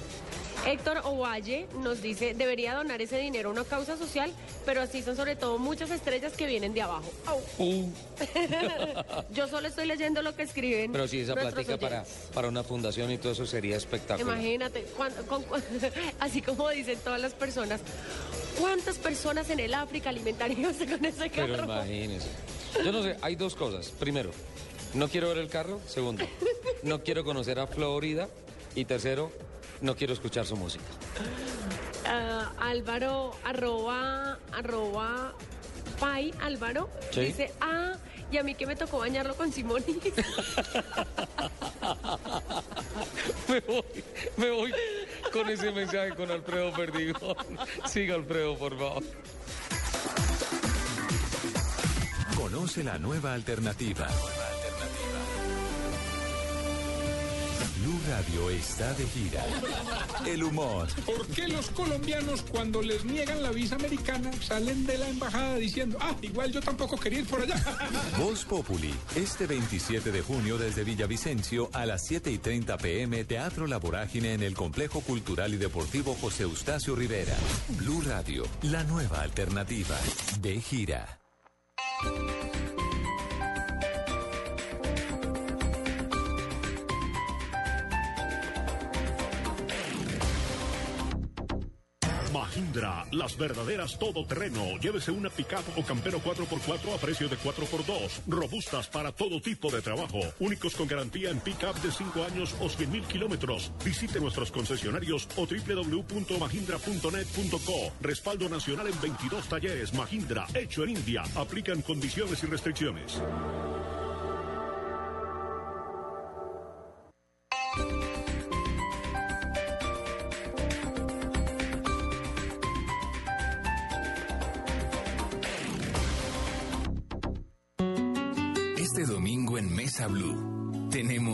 Héctor Ovalle nos dice, debería donar ese dinero a una causa social, pero así son sobre todo muchas estrellas que vienen de abajo. Uh, [laughs] Yo solo estoy leyendo lo que escriben. pero sí, esa plática para, para una fundación y todo eso sería espectacular. Imagínate, con- [laughs] así como dicen todas las personas, ¿cuántas personas en el África alimentarían con ese carro? Pero imagínese. Yo no sé, hay dos cosas. Primero, no quiero ver el carro. Segundo, no quiero conocer a Florida. Y tercero, no quiero escuchar su música. Ah, Álvaro, arroba, arroba, Pai Álvaro, Sí. dice, ah, y a mí que me tocó bañarlo con Simonis. [laughs] Me voy, me voy con ese mensaje con Alfredo Perdigón. Siga Alfredo, por favor. Conoce la nueva alternativa. Radio está de gira. El humor, ¿Por qué los colombianos cuando les niegan la visa americana salen de la embajada diciendo, ah, igual yo tampoco quería ir por allá? [laughs] Voz Populi, este 27 de junio desde Villavicencio a las 7 y 30 pm, Teatro La Vorágine en el Complejo Cultural y Deportivo José Eustacio Rivera. Blue Radio, la nueva alternativa. De gira. Las verdaderas todoterreno. Llévese una pickup o campero 4x4 a precio de 4x2. Robustas para todo tipo de trabajo. Únicos con garantía en pickup de 5 años o 100 mil kilómetros. Visite nuestros concesionarios o www.mahindra.net.co. Respaldo nacional en 22 talleres. Mahindra, hecho en India. Aplican condiciones y restricciones. Blue.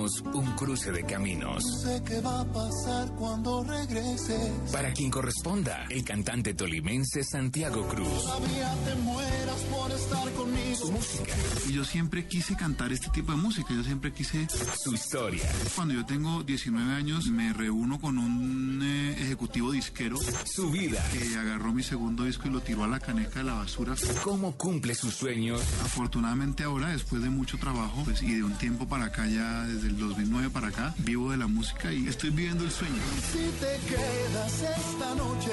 Tenemos un cruce de caminos. sé qué va a pasar cuando regreses. Para quien corresponda, el cantante tolimense Santiago Cruz. Todavía te mueras por estar conmigo. Su música. Y yo siempre quise cantar este tipo de música, yo siempre quise... Su historia. Cuando yo tengo 19 años me reúno con un eh, ejecutivo disquero. Su vida. Que agarró mi segundo disco y lo tiró a la caneca de la basura. ¿Cómo cumple sus sueños? Afortunadamente ahora, después de mucho trabajo pues, y de un tiempo para acá, ya desde el 2009 para acá, vivo de la música y estoy viviendo el sueño. Si te quedas esta noche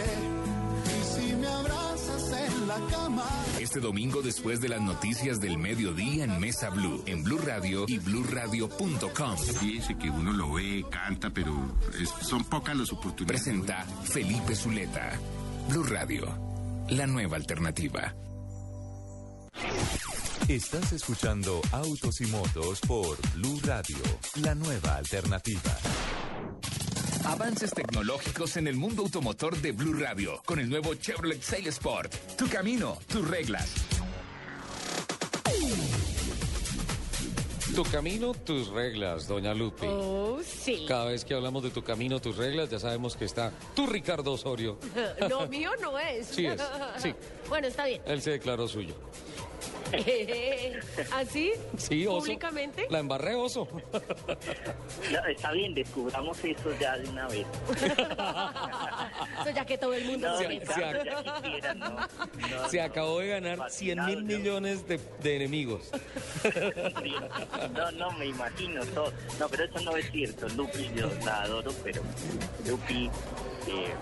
y si me abrazas en la cama. Este domingo después de las noticias del mediodía en Mesa Blue, en Blue Radio y BlueRadio.com. Fíjense que uno lo ve, canta, pero es- son pocas las oportunidades. Presenta Felipe Zuleta. Blue Radio, la nueva alternativa. Estás escuchando Autos y Motos por Blue Radio, la nueva alternativa. Avances tecnológicos en el mundo automotor de Blue Radio con el nuevo Chevrolet Sail Sport. Tu camino, tus reglas. Tu camino, tus reglas, doña Lupe. Oh, sí. Cada vez que hablamos de tu camino, tus reglas, ya sabemos que está tu Ricardo Osorio. [laughs] No, mío no es. Sí es, sí. [laughs] Bueno, está bien. Él se declaró suyo. [laughs] ¿Así? Sí, oso. ¿Públicamente? La embarré, oso. No, está bien, descubramos eso ya de una vez. [laughs] Eso ya que todo el mundo No, quisiera, no. No, [laughs] Se acabó de ganar 100 mil millones de, de enemigos. No, no, me imagino todo. No, pero eso no es cierto. Lupi, yo la adoro, pero Lupi, eh,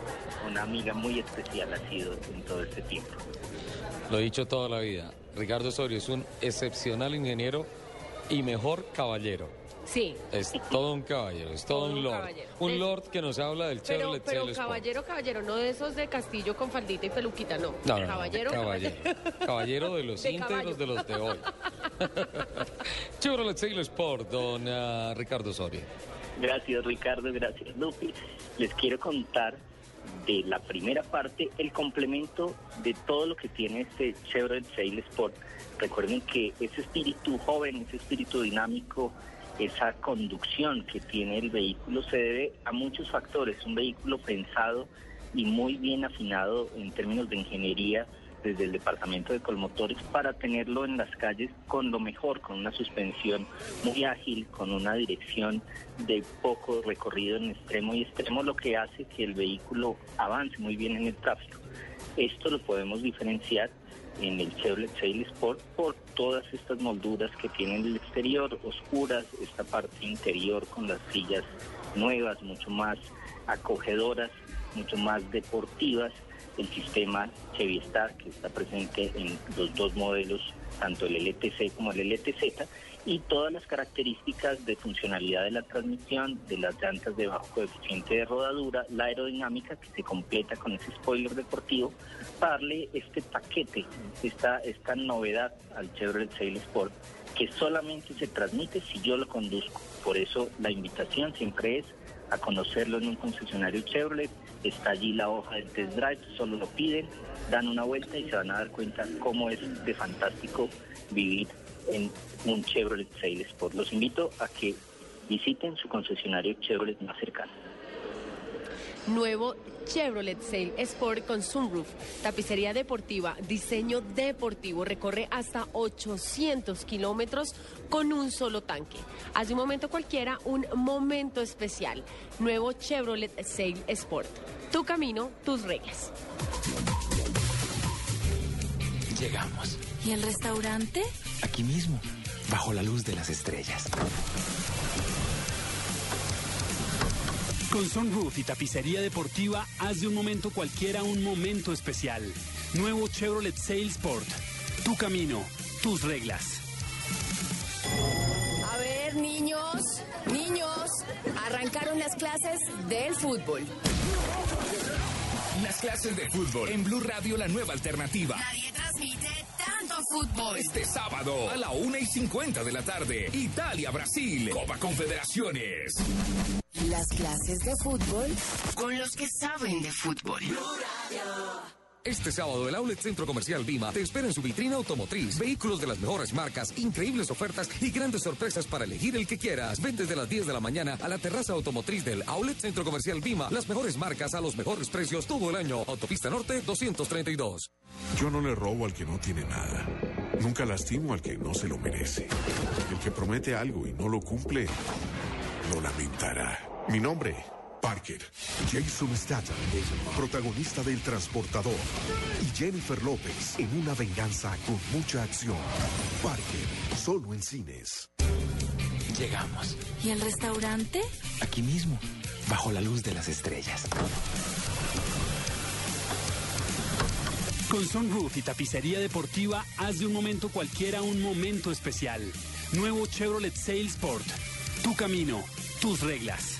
una amiga muy especial ha sido en todo este tiempo. Lo he dicho toda la vida. Ricardo Osorio es un excepcional ingeniero y mejor caballero. Sí. Es todo un caballero, es todo, Todo un lord. caballero. Un lord que nos habla del Pero, Chevrolet pero Sport. caballero, caballero, no de esos de Castillo con faldita y peluquita, no. No, no, no, caballero, caballero. [laughs] Caballero de los De íntegros de los de hoy. [laughs] Chevrolet Sail Sport, don ah, Ricardo Osorio. Gracias Ricardo, gracias Lupi. Les quiero contar de la primera parte el complemento de todo lo que tiene este Chevrolet Sail Sport. Recuerden que ese espíritu joven, ese espíritu dinámico, esa conducción que tiene el vehículo se debe a muchos factores. Un vehículo pensado y muy bien afinado en términos de ingeniería desde el departamento de Colmotores para tenerlo en las calles con lo mejor, con una suspensión muy ágil, con una dirección de poco recorrido en extremo y extremo, lo que hace que el vehículo avance muy bien en el tráfico. Esto lo podemos diferenciar en el Chevrolet Sail Sport por todas estas molduras que tiene en el exterior, oscuras, esta parte interior con las sillas nuevas, mucho más acogedoras, mucho más deportivas, el sistema Chevy Star que está presente en los dos modelos, tanto el LTC como el LTZ, y todas las características de funcionalidad de la transmisión, de las llantas de bajo coeficiente de rodadura, la aerodinámica que se completa con ese spoiler deportivo, para darle este paquete, esta, esta novedad al Chevrolet Sail Sport, que solamente se transmite si yo lo conduzco. Por eso la invitación siempre es a conocerlo en un concesionario Chevrolet. Está allí la hoja del test drive, solo lo piden, dan una vuelta y se van a dar cuenta cómo es de fantástico vivir en un Chevrolet Sail Sport. Los invito a que visiten su concesionario Chevrolet más cercano. Nuevo Chevrolet Sail Sport con sunroof, tapicería deportiva, diseño deportivo, recorre hasta 800 kilómetros con un solo tanque. Hace un momento cualquiera, un momento especial. Nuevo Chevrolet Sail Sport. Tu camino, tus reglas. Llegamos. ¿Y el restaurante? Aquí mismo, bajo la luz de las estrellas. Con Sunroof y tapicería deportiva, haz de un momento cualquiera un momento especial. Nuevo Chevrolet Sail Sport. Tu camino, tus reglas. A ver, niños, niños, arrancaron las clases del fútbol. Las clases de fútbol en Blue Radio, la nueva alternativa. Nadie transmite tanto fútbol. Este sábado a la 1 y 50 de la tarde, Italia-Brasil, Copa Confederaciones. Las clases de fútbol con los que saben de fútbol. Este sábado el Outlet Centro Comercial Vima te espera en su vitrina automotriz. Vehículos de las mejores marcas, increíbles ofertas y grandes sorpresas para elegir el que quieras. Ven desde las 10 de la mañana a la terraza automotriz del Outlet Centro Comercial Vima. Las mejores marcas a los mejores precios todo el año. Autopista Norte 232. Yo no le robo al que no tiene nada. Nunca lastimo al que no se lo merece. El que promete algo y no lo cumple, lo lamentará. Mi nombre, Parker. Jason Statham, protagonista del Transportador. Y Jennifer López en una venganza con mucha acción. Parker, solo en cines. Llegamos. ¿Y el restaurante? Aquí mismo, bajo la luz de las estrellas. Con Sunroof y tapicería deportiva, haz de un momento cualquiera un momento especial. Nuevo Chevrolet Salesport. Tu camino, tus reglas.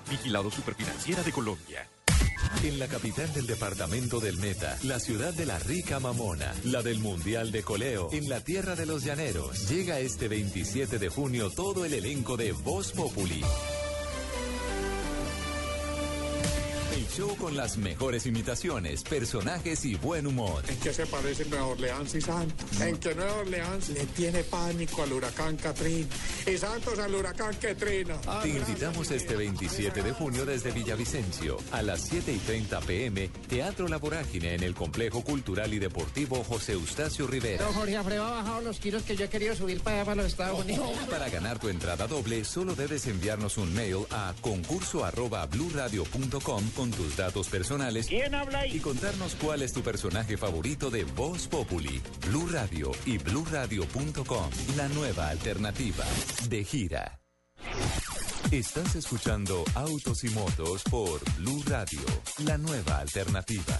vigilado superfinanciera de Colombia. En la capital del departamento del Meta, la ciudad de la rica mamona, la del Mundial de Coleo, en la tierra de los llaneros, llega este 27 de junio todo el elenco de Voz Populi. Show con las mejores imitaciones, personajes y buen humor. ¿En qué se parece Nueva Orleans y Santos? En que Nueva Orleans le tiene pánico al huracán Katrina y Santos al huracán Katrina. Te invitamos este 27 de junio desde Villavicencio a las 7 y 30 pm, Teatro La Vorágine en el Complejo Cultural y Deportivo José Eustacio Rivera. Don Jorge Alfredo ha bajado los kilos que yo he querido subir para allá, para los Estados Unidos. [laughs] Para ganar tu entrada doble, solo debes enviarnos un mail a concurso arroba con tus datos personales ¿Quién habla ahí? y contarnos cuál es tu personaje favorito de Voz Populi, Blue Radio y bluradio.com, la nueva alternativa de gira. Estás escuchando Autos y Motos por Blue Radio, la nueva alternativa.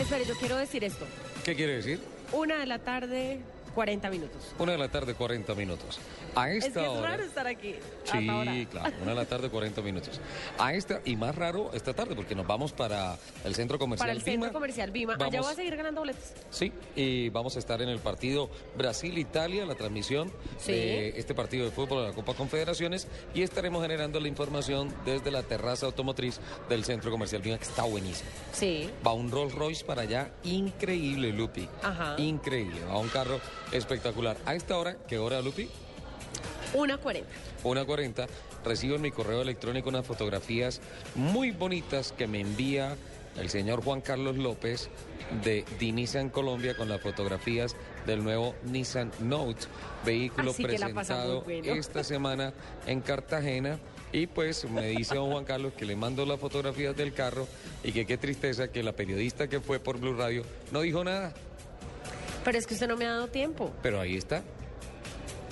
Espere, yo quiero decir esto. ¿Qué quiere decir? Una de la tarde, 40 minutos. Una de la tarde, 40 minutos. A esta es que es hora. raro estar aquí. Sí, ahora. claro, una de la tarde, 40 minutos. A esta, y más raro esta tarde, porque nos vamos para el centro comercial Para el centro comercial Vima. Allá Vamos- voy a seguir ganando boletos. Sí, y vamos a estar en el partido Brasil-Italia, la transmisión Sí. de este partido de fútbol de la Copa Confederaciones, y estaremos generando la información desde la terraza automotriz del centro comercial Vima, que está buenísimo. Sí. Va un Rolls Royce para allá, increíble, Lupi. Ajá. Increíble, va un carro espectacular. A esta hora, ¿qué hora, Lupi? Una 40. Una 40, recibo en mi correo electrónico unas fotografías muy bonitas que me envía el señor Juan Carlos López de Nissan Colombia con las fotografías del nuevo Nissan Note, vehículo Así presentado bueno. esta semana en Cartagena. Y pues me dice don Juan Carlos que le mando las fotografías del carro y que qué tristeza que la periodista que fue por Blue Radio no dijo nada. Pero es que usted no me ha dado tiempo. Pero ahí está.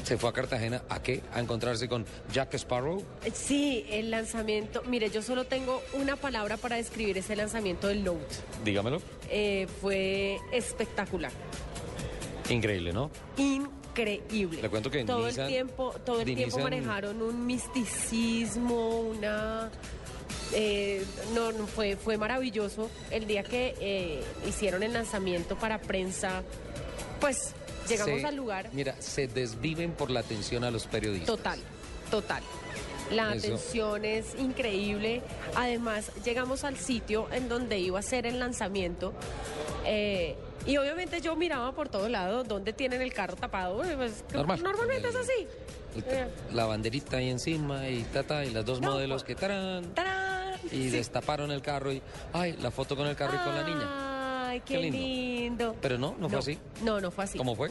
Se fue a Cartagena a qué? A encontrarse con Jack Sparrow. Eh, Sí, el lanzamiento. Mire, yo solo tengo una palabra para describir ese lanzamiento del Note. Dígamelo. Eh, fue espectacular. Increíble, ¿no? Increíble. Le cuento que todo Nissan- el tiempo, todo el tiempo Nissan- manejaron un misticismo, una eh, no, no, fue, fue maravilloso el día que eh, hicieron el lanzamiento para prensa. Pues llegamos Se- al lugar. Mira, se desviven por la atención a los periodistas. Total, total. La Eso. atención es increíble. Además, llegamos al sitio en donde iba a ser el lanzamiento. eh, y obviamente yo miraba por todos lados dónde tienen el carro tapado. pues, Normal. Normalmente es así. El- Eh, La banderita ahí encima y tata, y las dos No, modelos que tarán. ¡tarán! Y Sí. destaparon el carro y, ay, la foto con el carro y con la niña. Ay, qué, Qué lindo. lindo. Pero no, no fue así. No, no fue así. ¿Cómo fue?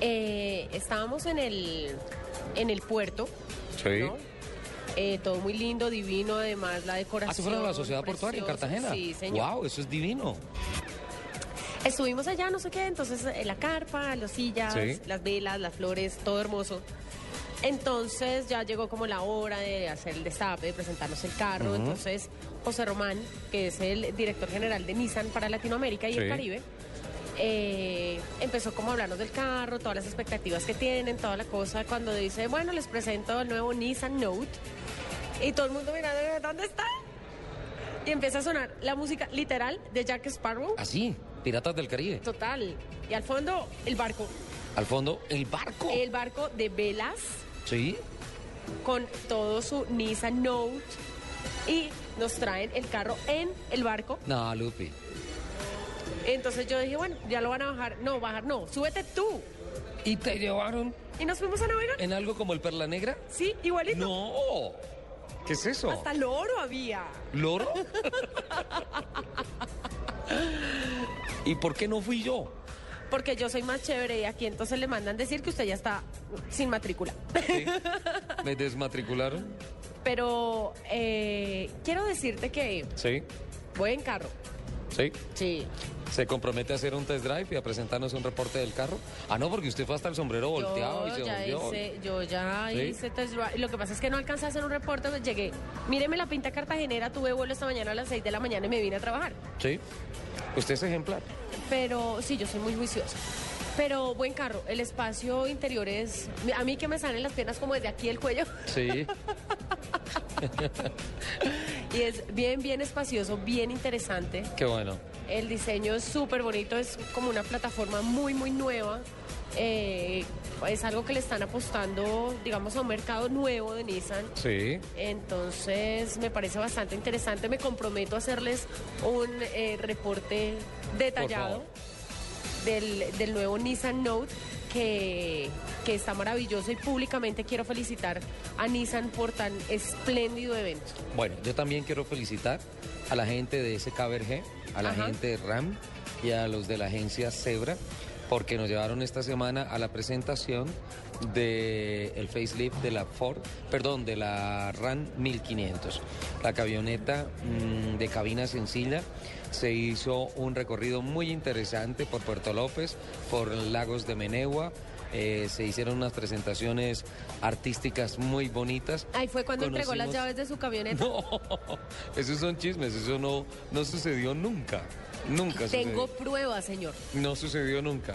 Eh, estábamos en el, en el puerto. Sí. ¿no? Eh, todo muy lindo, divino, además la decoración. Ah, ¿se fueron a la sociedad portuaria en. Cartagena? Sí, señor. ¡Wow! Eso es divino. Estuvimos allá, no sé qué, entonces eh, la carpa, las sillas, Sí. las velas, las flores, todo hermoso. Entonces ya llegó como la hora de hacer el destape, de presentarnos el carro. Entonces José Román, que es el director general de Nissan para Latinoamérica y Sí. el Caribe, eh, empezó como a hablarnos del carro, todas las expectativas que tienen, toda la cosa. Cuando dice, bueno, les presento el nuevo Nissan Note. Y todo el mundo mirando, ¿dónde está? Y empieza a sonar la música literal de Jack Sparrow. Así, Piratas del Caribe. Total. Y al fondo, el barco. Al fondo, el barco. El barco de velas Sí. con todo su Nissan Note. Y nos traen el carro en el barco. No, Lupi. Entonces yo dije, bueno, ya lo van a bajar. No, bajar no, súbete tú. ¿Y te llevaron Y nos fuimos a navegar. en algo como el Perla Negra? Sí, igualito. No. ¿Qué es eso? Hasta loro había. ¿Loro? [laughs] ¿Y por qué no fui yo? Porque yo soy más chévere y aquí entonces le mandan decir que usted ya está sin matrícula. ¿Me desmatricularon? Pero eh, quiero decirte que Sí. voy en carro. ¿Sí? Sí. ¿Se compromete a hacer un test drive y a presentarnos un reporte del carro? Ah, no, porque usted fue hasta el sombrero volteado y se ya volvió. hice, yo ya ¿Sí? hice test drive. Lo que pasa es que no alcancé a hacer un reporte, pues llegué. Míreme la pinta cartagenera, tuve vuelo esta mañana a las 6 de la mañana y me vine a trabajar. Sí. Usted es ejemplar. Pero sí, yo soy muy juiciosa. Pero buen carro, el espacio interior es... A mí que me salen las piernas como desde aquí el cuello. Sí. [laughs] Y es bien, bien espacioso, bien interesante. Qué bueno. El diseño es súper bonito, es como una plataforma muy, muy nueva. Eh, es algo que le están apostando, digamos, a un mercado nuevo de Nissan. Sí. Entonces me parece bastante interesante. Me comprometo a hacerles un eh, reporte detallado del, del nuevo Nissan Note que, que está maravilloso y públicamente quiero felicitar a Nissan por tan espléndido evento. Bueno, yo también quiero felicitar a la gente de SKBRG, a la Ajá. gente de RAM y a los de la agencia Zebra, porque nos llevaron esta semana a la presentación del el facelift de la Ford, perdón, de la RAM 1500. La camioneta mm, de cabina sencilla se hizo un recorrido muy interesante por Puerto López, por Lagos de Menegua. eh, se hicieron unas presentaciones artísticas muy bonitas. Ahí fue cuando entregó las llaves de su camioneta. [laughs] no, esos son chismes, eso no, no sucedió nunca. Nunca Tengo pruebas, señor. No sucedió nunca.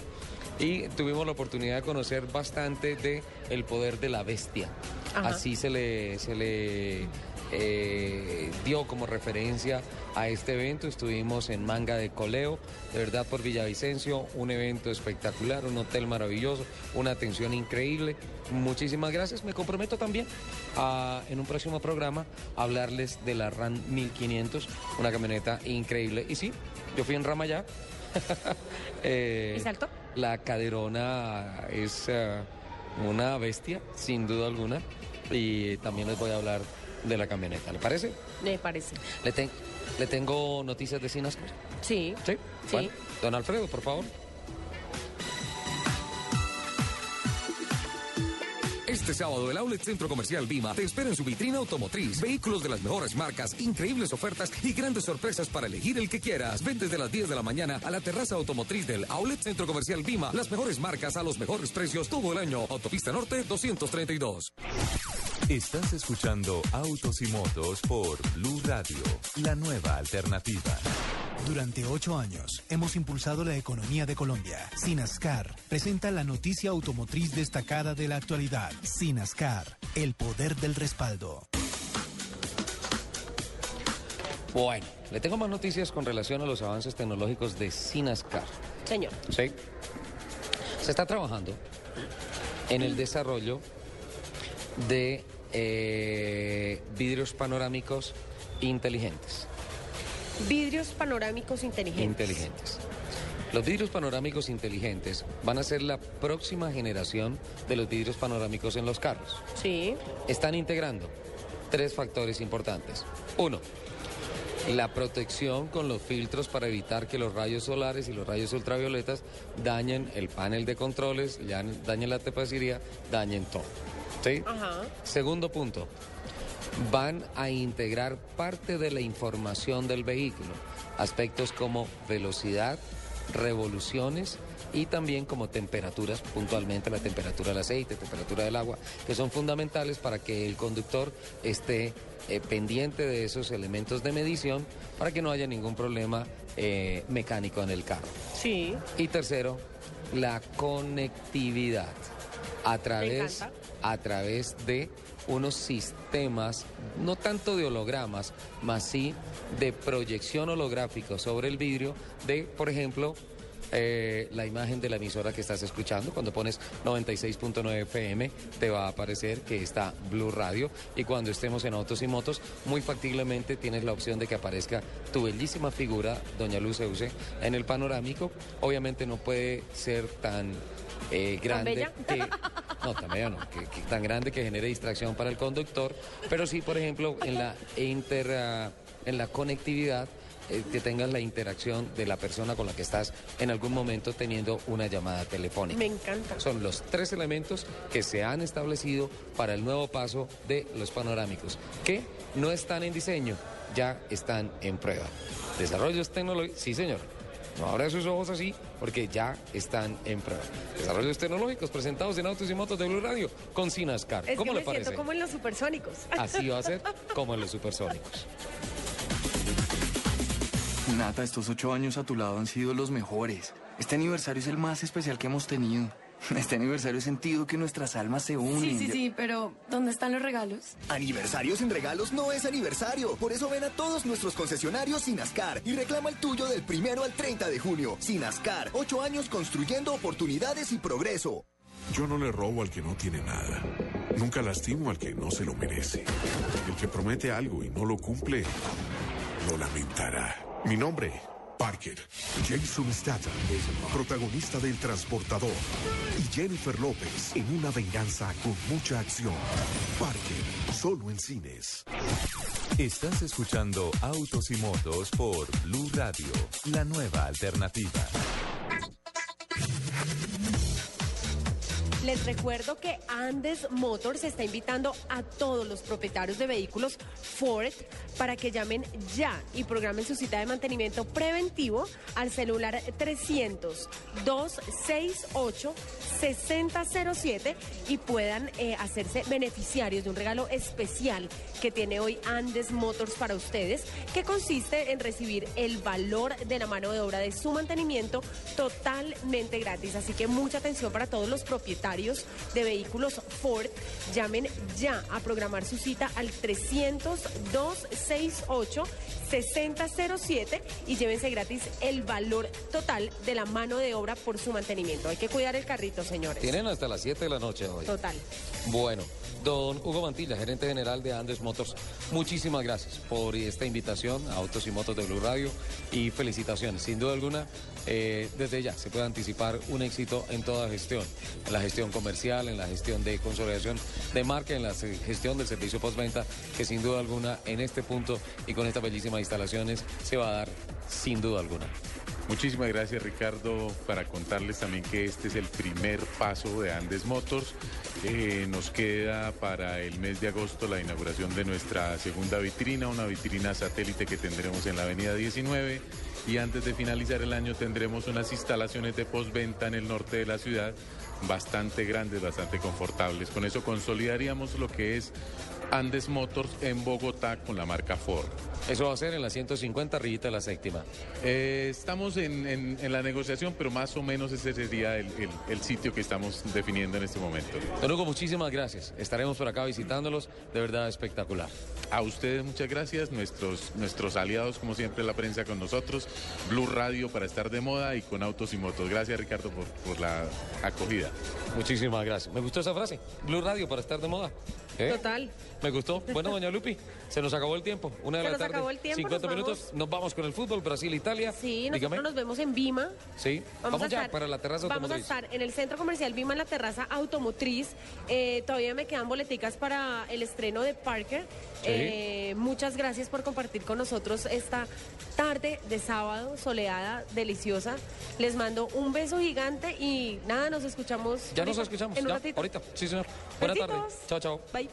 Y tuvimos la oportunidad de conocer bastante de el poder de la bestia. Ajá. Así se le, se le eh, dio como referencia a este evento. Estuvimos en Manga de Coleo, de verdad por Villavicencio, un evento espectacular, un hotel maravilloso, una atención increíble. Muchísimas gracias. Me comprometo también a, en un próximo programa a hablarles de la RAN 1500, una camioneta increíble. Y sí, yo fui en Ramayá. [laughs] Eh, ¿Y saltó? La caderona es eh, una bestia, sin duda alguna. Y también les voy a hablar de la camioneta, ¿le parece? Me parece. ¿Le, ten- le tengo noticias de Sinascar? Sí. ¿Sí? Bueno, don Alfredo, por favor. Este sábado el Outlet Centro Comercial Vima te espera en su vitrina automotriz. Vehículos de las mejores marcas, increíbles ofertas y grandes sorpresas para elegir el que quieras. Ven desde las 10 de la mañana a la terraza automotriz del Outlet Centro Comercial Vima. Las mejores marcas a los mejores precios todo el año. Autopista Norte 232. Estás escuchando Autos y Motos por Blue Radio, la nueva alternativa. Durante ocho años hemos impulsado la economía de Colombia. Sinascar presenta la noticia automotriz destacada de la actualidad. Sinascar, el poder del respaldo. Bueno, le tengo más noticias con relación a los avances tecnológicos de Sinascar. Señor. Sí. Se está trabajando en el desarrollo de eh, vidrios panorámicos inteligentes. Vidrios panorámicos inteligentes. Inteligentes. Los vidrios panorámicos inteligentes van a ser la próxima generación de los vidrios panorámicos en los carros. Sí. Están integrando tres factores importantes. Uno, la protección con los filtros para evitar que los rayos solares y los rayos ultravioletas dañen el panel de controles, ya- dañen la tapicería, dañen todo. ¿Sí? Ajá. Segundo punto, van a integrar parte de la información del vehículo, aspectos como velocidad, revoluciones y también como temperaturas, puntualmente la temperatura del aceite, temperatura del agua, que son fundamentales para que el conductor esté eh, pendiente de esos elementos de medición para que no haya ningún problema eh, mecánico en el carro. Sí. Y tercero, la conectividad a través. A través de unos sistemas, no tanto de hologramas, más sí de proyección holográfica sobre el vidrio de, por ejemplo, eh, la imagen de la emisora que estás escuchando. Cuando pones 96.9 FM te va a aparecer que está Blue Radio y cuando estemos en Autos y Motos muy factiblemente tienes la opción de que aparezca tu bellísima figura, Doña Luz Euse, en el panorámico. Obviamente no puede ser tan eh, grande que... No, que- que tan grande que genere distracción para el conductor, pero sí, por ejemplo, en la inter... ah, en la conectividad eh, que tengas la interacción de la persona con la que estás en algún momento teniendo una llamada telefónica. Me encanta. Son los tres elementos que se han establecido para el nuevo paso de los panorámicos, que no están en diseño, ya están en prueba. Desarrollos tecnológicos, sí señor. No abra sus ojos así porque ya están en prueba. Desarrollos tecnológicos presentados en Autos y Motos de Blue Radio con Sinascar. Es ¿Cómo que le me parece? siento como en los supersónicos. Así va a ser [laughs] como en los supersónicos. Nata, estos ocho años a tu lado han sido los mejores. Este aniversario es el más especial que hemos tenido. [laughs] Este aniversario he sentido que nuestras almas se unen. Sí, sí, sí, pero ¿dónde están los regalos? Aniversario sin regalos no es aniversario. Por eso ven a todos nuestros concesionarios Sinascar y reclama el tuyo del primero al 30 de junio. Sinascar, ocho años construyendo oportunidades y progreso. Yo no le robo al que no tiene nada. Nunca lastimo al que no se lo merece. El que promete algo y no lo cumple, lo lamentará. Mi nombre, Parker. Jason Statham, protagonista del Transportador. Y Jennifer López en una venganza con mucha acción. Parker, solo en cines. Estás escuchando Autos y Motos por Blue Radio, la nueva alternativa. Les recuerdo que Andes Motors está invitando a todos los propietarios de vehículos Ford para que llamen ya y programen su cita de mantenimiento preventivo al celular 300 268 6007 y puedan eh, hacerse beneficiarios de un regalo especial que tiene hoy Andes Motors para ustedes, que consiste en recibir el valor de la mano de obra de su mantenimiento totalmente gratis. Así que mucha atención para todos los propietarios de vehículos Ford. Llamen ya a programar su cita al 300 268 6007 y llévense gratis el valor total de la mano de obra por su mantenimiento. Hay que cuidar el carrito, señores. Tienen hasta las 7 de la noche hoy. Total. Bueno, don Hugo Mantilla, gerente general de Andes Motors, muchísimas gracias por esta invitación a Autos y Motos de Blue Radio y felicitaciones. Sin duda alguna, eh, desde ya se puede anticipar un éxito en toda gestión, en la gestión comercial, en la gestión de consolidación de marca, en la gestión del servicio postventa, que sin duda alguna en este punto y con estas bellísimas instalaciones se va a dar sin duda alguna. Muchísimas gracias Ricardo para contarles también que este es el primer paso de Andes Motors. Eh, nos queda para el mes de agosto la inauguración de nuestra segunda vitrina, una vitrina satélite que tendremos en la avenida 19 y antes de finalizar el año tendremos unas instalaciones de postventa en el norte de la ciudad bastante grandes, bastante confortables. Con eso consolidaríamos lo que es Andes Motors en Bogotá con la marca Ford. Eso va a ser en la 150 arribita de la séptima. Eh, estamos en, en- en la negociación, pero más o menos ese sería el, el- el sitio que estamos definiendo en este momento. Don Hugo, muchísimas gracias. Estaremos por acá visitándolos. De verdad espectacular. A ustedes muchas gracias, nuestros, nuestros aliados, como siempre, la prensa con nosotros, Blue Radio para estar de moda y con autos y motos. Gracias, Ricardo, por, por la acogida. Muchísimas gracias. Me gustó esa frase. Blue Radio para estar de moda. ¿Eh? Total. Me gustó. Bueno, doña Lupi, se nos acabó el tiempo. Una de Se la tarde. Acabó el tiempo, 50 nos minutos. vamos. Nos vamos con el fútbol, Brasil, Italia. Sí, nosotros Dígame. nos vemos en Vima. Sí. Vamos, a ya estar- para la terraza Vamos a automotriz. estar en el centro comercial Vima, en la terraza automotriz. Eh, todavía me quedan boleticas para el estreno de Parker. Sí. Eh, muchas gracias por compartir con nosotros esta tarde de sábado, soleada, deliciosa. Les mando un beso gigante y nada, nos escuchamos. Ya nos escuchamos. En un ya, ratito. ahorita. Sí, señor. Buena tarde. Besitos. Chao, chao. Bye.